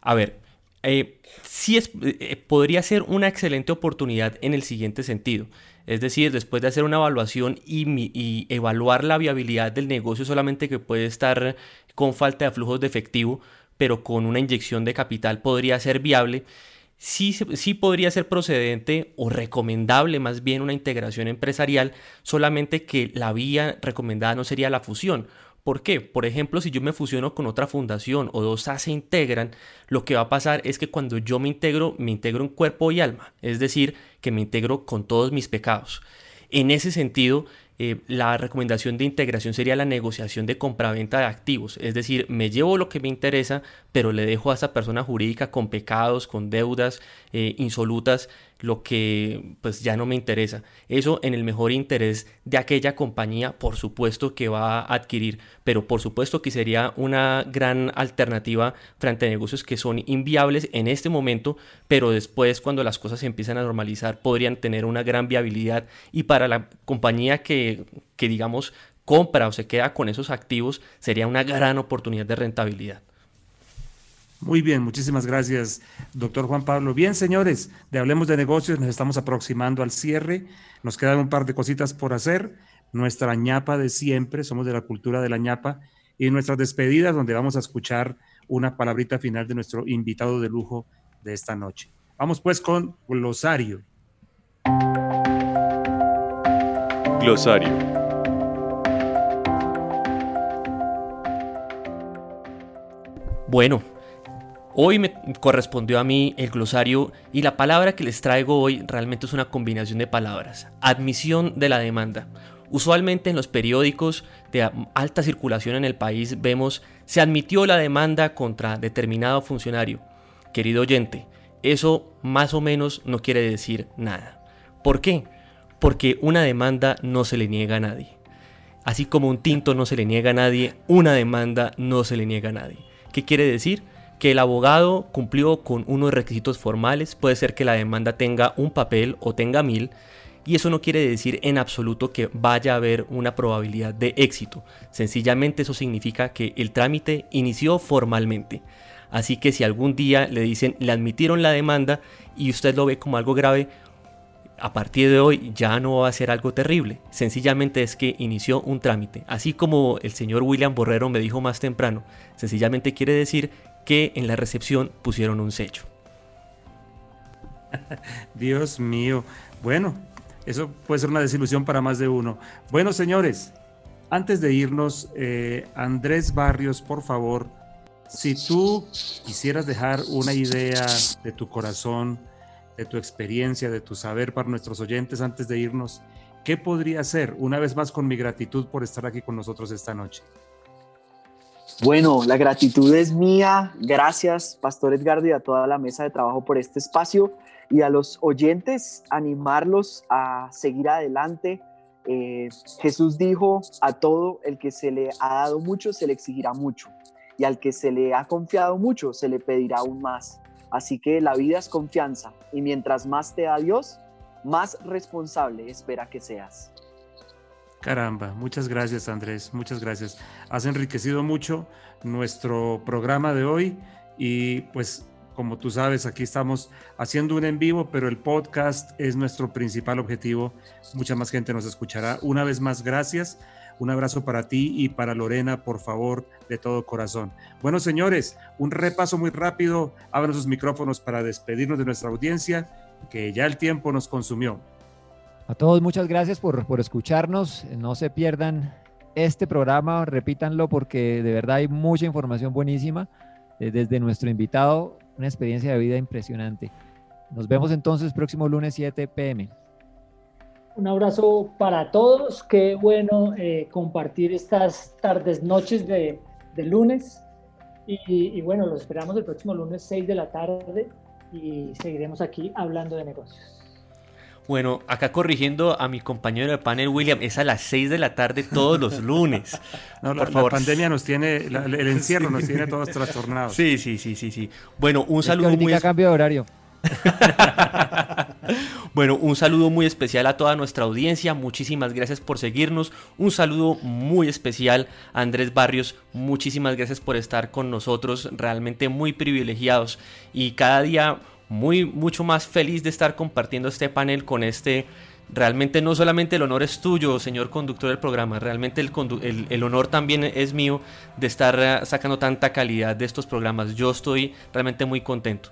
A ver, eh, sí es, eh, podría ser una excelente oportunidad en el siguiente sentido. Es decir, después de hacer una evaluación y, y, evaluar la viabilidad del negocio solamente que puede estar con falta de flujos de efectivo, pero con una inyección de capital podría ser viable sí, podría ser procedente o recomendable más bien una integración empresarial, solamente que la vía recomendada no sería la fusión. ¿Por qué? Por ejemplo, si yo me fusiono con otra fundación o dos A se integran, lo que va a pasar es que cuando yo me integro, me integro en cuerpo y alma, es decir, que me integro con todos mis pecados. En ese sentido, eh, la recomendación de integración sería la negociación de compraventa de activos. Es decir, me llevo lo que me interesa, pero le dejo a esa persona jurídica con pecados, con deudas eh, insolutas, lo que pues ya no me interesa. Eso en el mejor interés de aquella compañía, por supuesto que va a adquirir, pero por supuesto que sería una gran alternativa frente a negocios que son inviables en este momento, pero después cuando las cosas se empiezan a normalizar podrían tener una gran viabilidad y para la compañía que, que digamos compra o se queda con esos activos sería una gran oportunidad de rentabilidad. Muy bien, muchísimas gracias, doctor Juan Pablo. Bien, señores, de Hablemos de Negocios, nos estamos aproximando al cierre. Nos quedan un par de cositas por hacer. Nuestra ñapa de siempre, somos de la cultura de la ñapa, y nuestras despedidas, donde vamos a escuchar una palabrita final de nuestro invitado de lujo de esta noche. Vamos pues con glosario. Glosario. Bueno, Hoy me correspondió a mí el glosario y la palabra que les traigo hoy realmente es una combinación de palabras. Admisión de la demanda. Usualmente en los periódicos de alta circulación en el país vemos se admitió la demanda contra determinado funcionario. Querido oyente, eso más o menos no quiere decir nada. ¿Por qué? Porque una demanda no se le niega a nadie. Así como un tinto no se le niega a nadie, una demanda no se le niega a nadie. ¿Qué quiere decir? Que el abogado cumplió con unos requisitos formales, puede ser que la demanda tenga un papel o tenga mil, y eso no quiere decir en absoluto que vaya a haber una probabilidad de éxito, sencillamente eso significa que el trámite inició formalmente. Así que si algún día le dicen le admitieron la demanda y usted lo ve como algo grave, a partir de hoy ya no va a ser algo terrible, sencillamente es que inició un trámite, así como el señor William Borrero me dijo más temprano, sencillamente quiere decir que en la recepción pusieron un sello. Dios mío. Bueno, eso puede ser una desilusión para más de uno. Bueno, señores, antes de irnos, eh, Andrés Barrios, por favor, si tú quisieras dejar una idea de tu corazón, de tu experiencia, de tu saber para nuestros oyentes antes de irnos, ¿qué podría ser? Una vez más con mi gratitud por estar aquí con nosotros esta noche. Bueno, la gratitud es mía. Gracias, Pastor Edgardo, y a toda la mesa de trabajo por este espacio y a los oyentes, animarlos a seguir adelante. Eh, Jesús dijo, a todo el que se le ha dado mucho, se le exigirá mucho, y al que se le ha confiado mucho, se le pedirá aún más. Así que la vida es confianza, y mientras más te da Dios, más responsable espera que seas. Caramba, muchas gracias Andrés, muchas gracias. Has enriquecido mucho nuestro programa de hoy y pues Como tú sabes, aquí estamos haciendo un en vivo, pero el podcast es nuestro principal objetivo. Mucha más gente nos escuchará. Una vez más, gracias. Un abrazo para ti y para Lorena, por favor, de todo corazón. Bueno, señores, un repaso muy rápido. Abran sus micrófonos para despedirnos de nuestra audiencia, que ya el tiempo nos consumió. A todos muchas gracias por, por escucharnos. No se pierdan este programa, repítanlo porque de verdad hay mucha información buenísima eh, desde nuestro invitado, una experiencia de vida impresionante. Nos vemos entonces próximo lunes 7 pm. Un abrazo para todos. Qué bueno eh, compartir estas tardes, noches de, lunes. Y, bueno, los esperamos el próximo lunes 6 de la tarde y seguiremos aquí hablando de negocios. Bueno, acá corrigiendo a mi compañero de panel, William, es a las 6 de la tarde todos los lunes. no, Por la, favor. la, pandemia nos tiene, el encierro nos tiene todos trastornados. Sí, sí, sí, sí, sí. Bueno, un saludo muy... cambio de horario. bueno, un saludo muy especial a toda nuestra audiencia. Muchísimas gracias por seguirnos. Un saludo muy especial a Andrés Barrios. Muchísimas gracias por estar con nosotros. Realmente muy privilegiados y cada día muy, mucho más feliz de estar compartiendo este panel con este realmente no solamente el honor es tuyo, señor conductor del programa, realmente el, el, honor también es mío de estar eh, sacando tanta calidad de estos programas. Yo estoy realmente muy contento.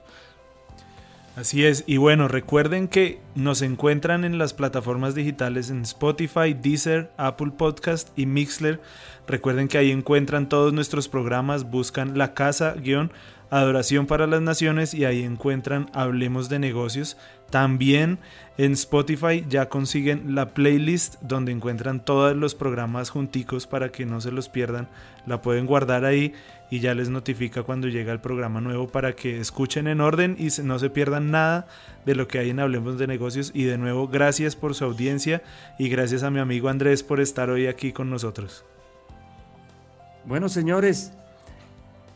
Así es, y bueno, recuerden que nos encuentran en las plataformas digitales en Spotify, Deezer, Apple Podcast y Mixler. Recuerden que ahí encuentran todos nuestros programas, buscan la casa guion Adoración para las Naciones y ahí encuentran Hablemos de Negocios. También en Spotify ya consiguen la playlist donde encuentran todos los programas junticos para que no se los pierdan. La pueden guardar ahí y ya les notifica cuando llega el programa nuevo para que escuchen en orden y no se pierdan nada de lo que hay en Hablemos de Negocios. Y de nuevo, gracias por su audiencia y gracias a mi amigo Andrés por estar hoy aquí con nosotros. Bueno, señores,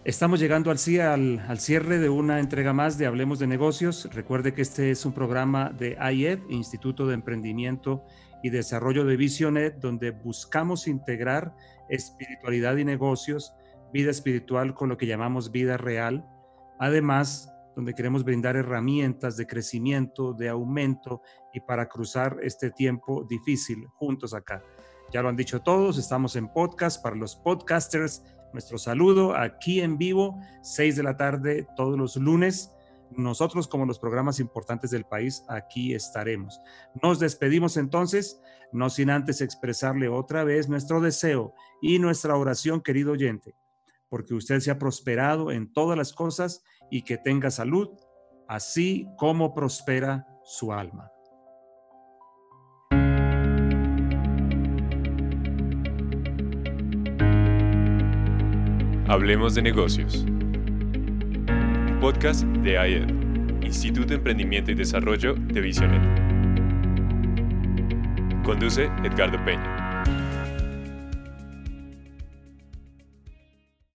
Estamos llegando al, cierre de una entrega más de Hablemos de Negocios. Recuerde que este es un programa de IED, Instituto de Emprendimiento y Desarrollo de Visionet, donde buscamos integrar espiritualidad y negocios, vida espiritual con lo que llamamos vida real. Además, donde queremos brindar herramientas de crecimiento, de aumento y para cruzar este tiempo difícil juntos acá. Ya lo han dicho todos, estamos en podcast para los podcasters nuestro saludo aquí en vivo, 6 de la tarde todos los lunes. Nosotros como los programas importantes del país, aquí estaremos. Nos despedimos entonces, no sin antes expresarle otra vez nuestro deseo y nuestra oración, querido oyente, porque usted se ha prosperado en todas las cosas y que tenga salud, así como prospera su alma. Hablemos de negocios. Podcast de IED, Instituto de Emprendimiento y Desarrollo de Visionet. Conduce Edgardo Peña.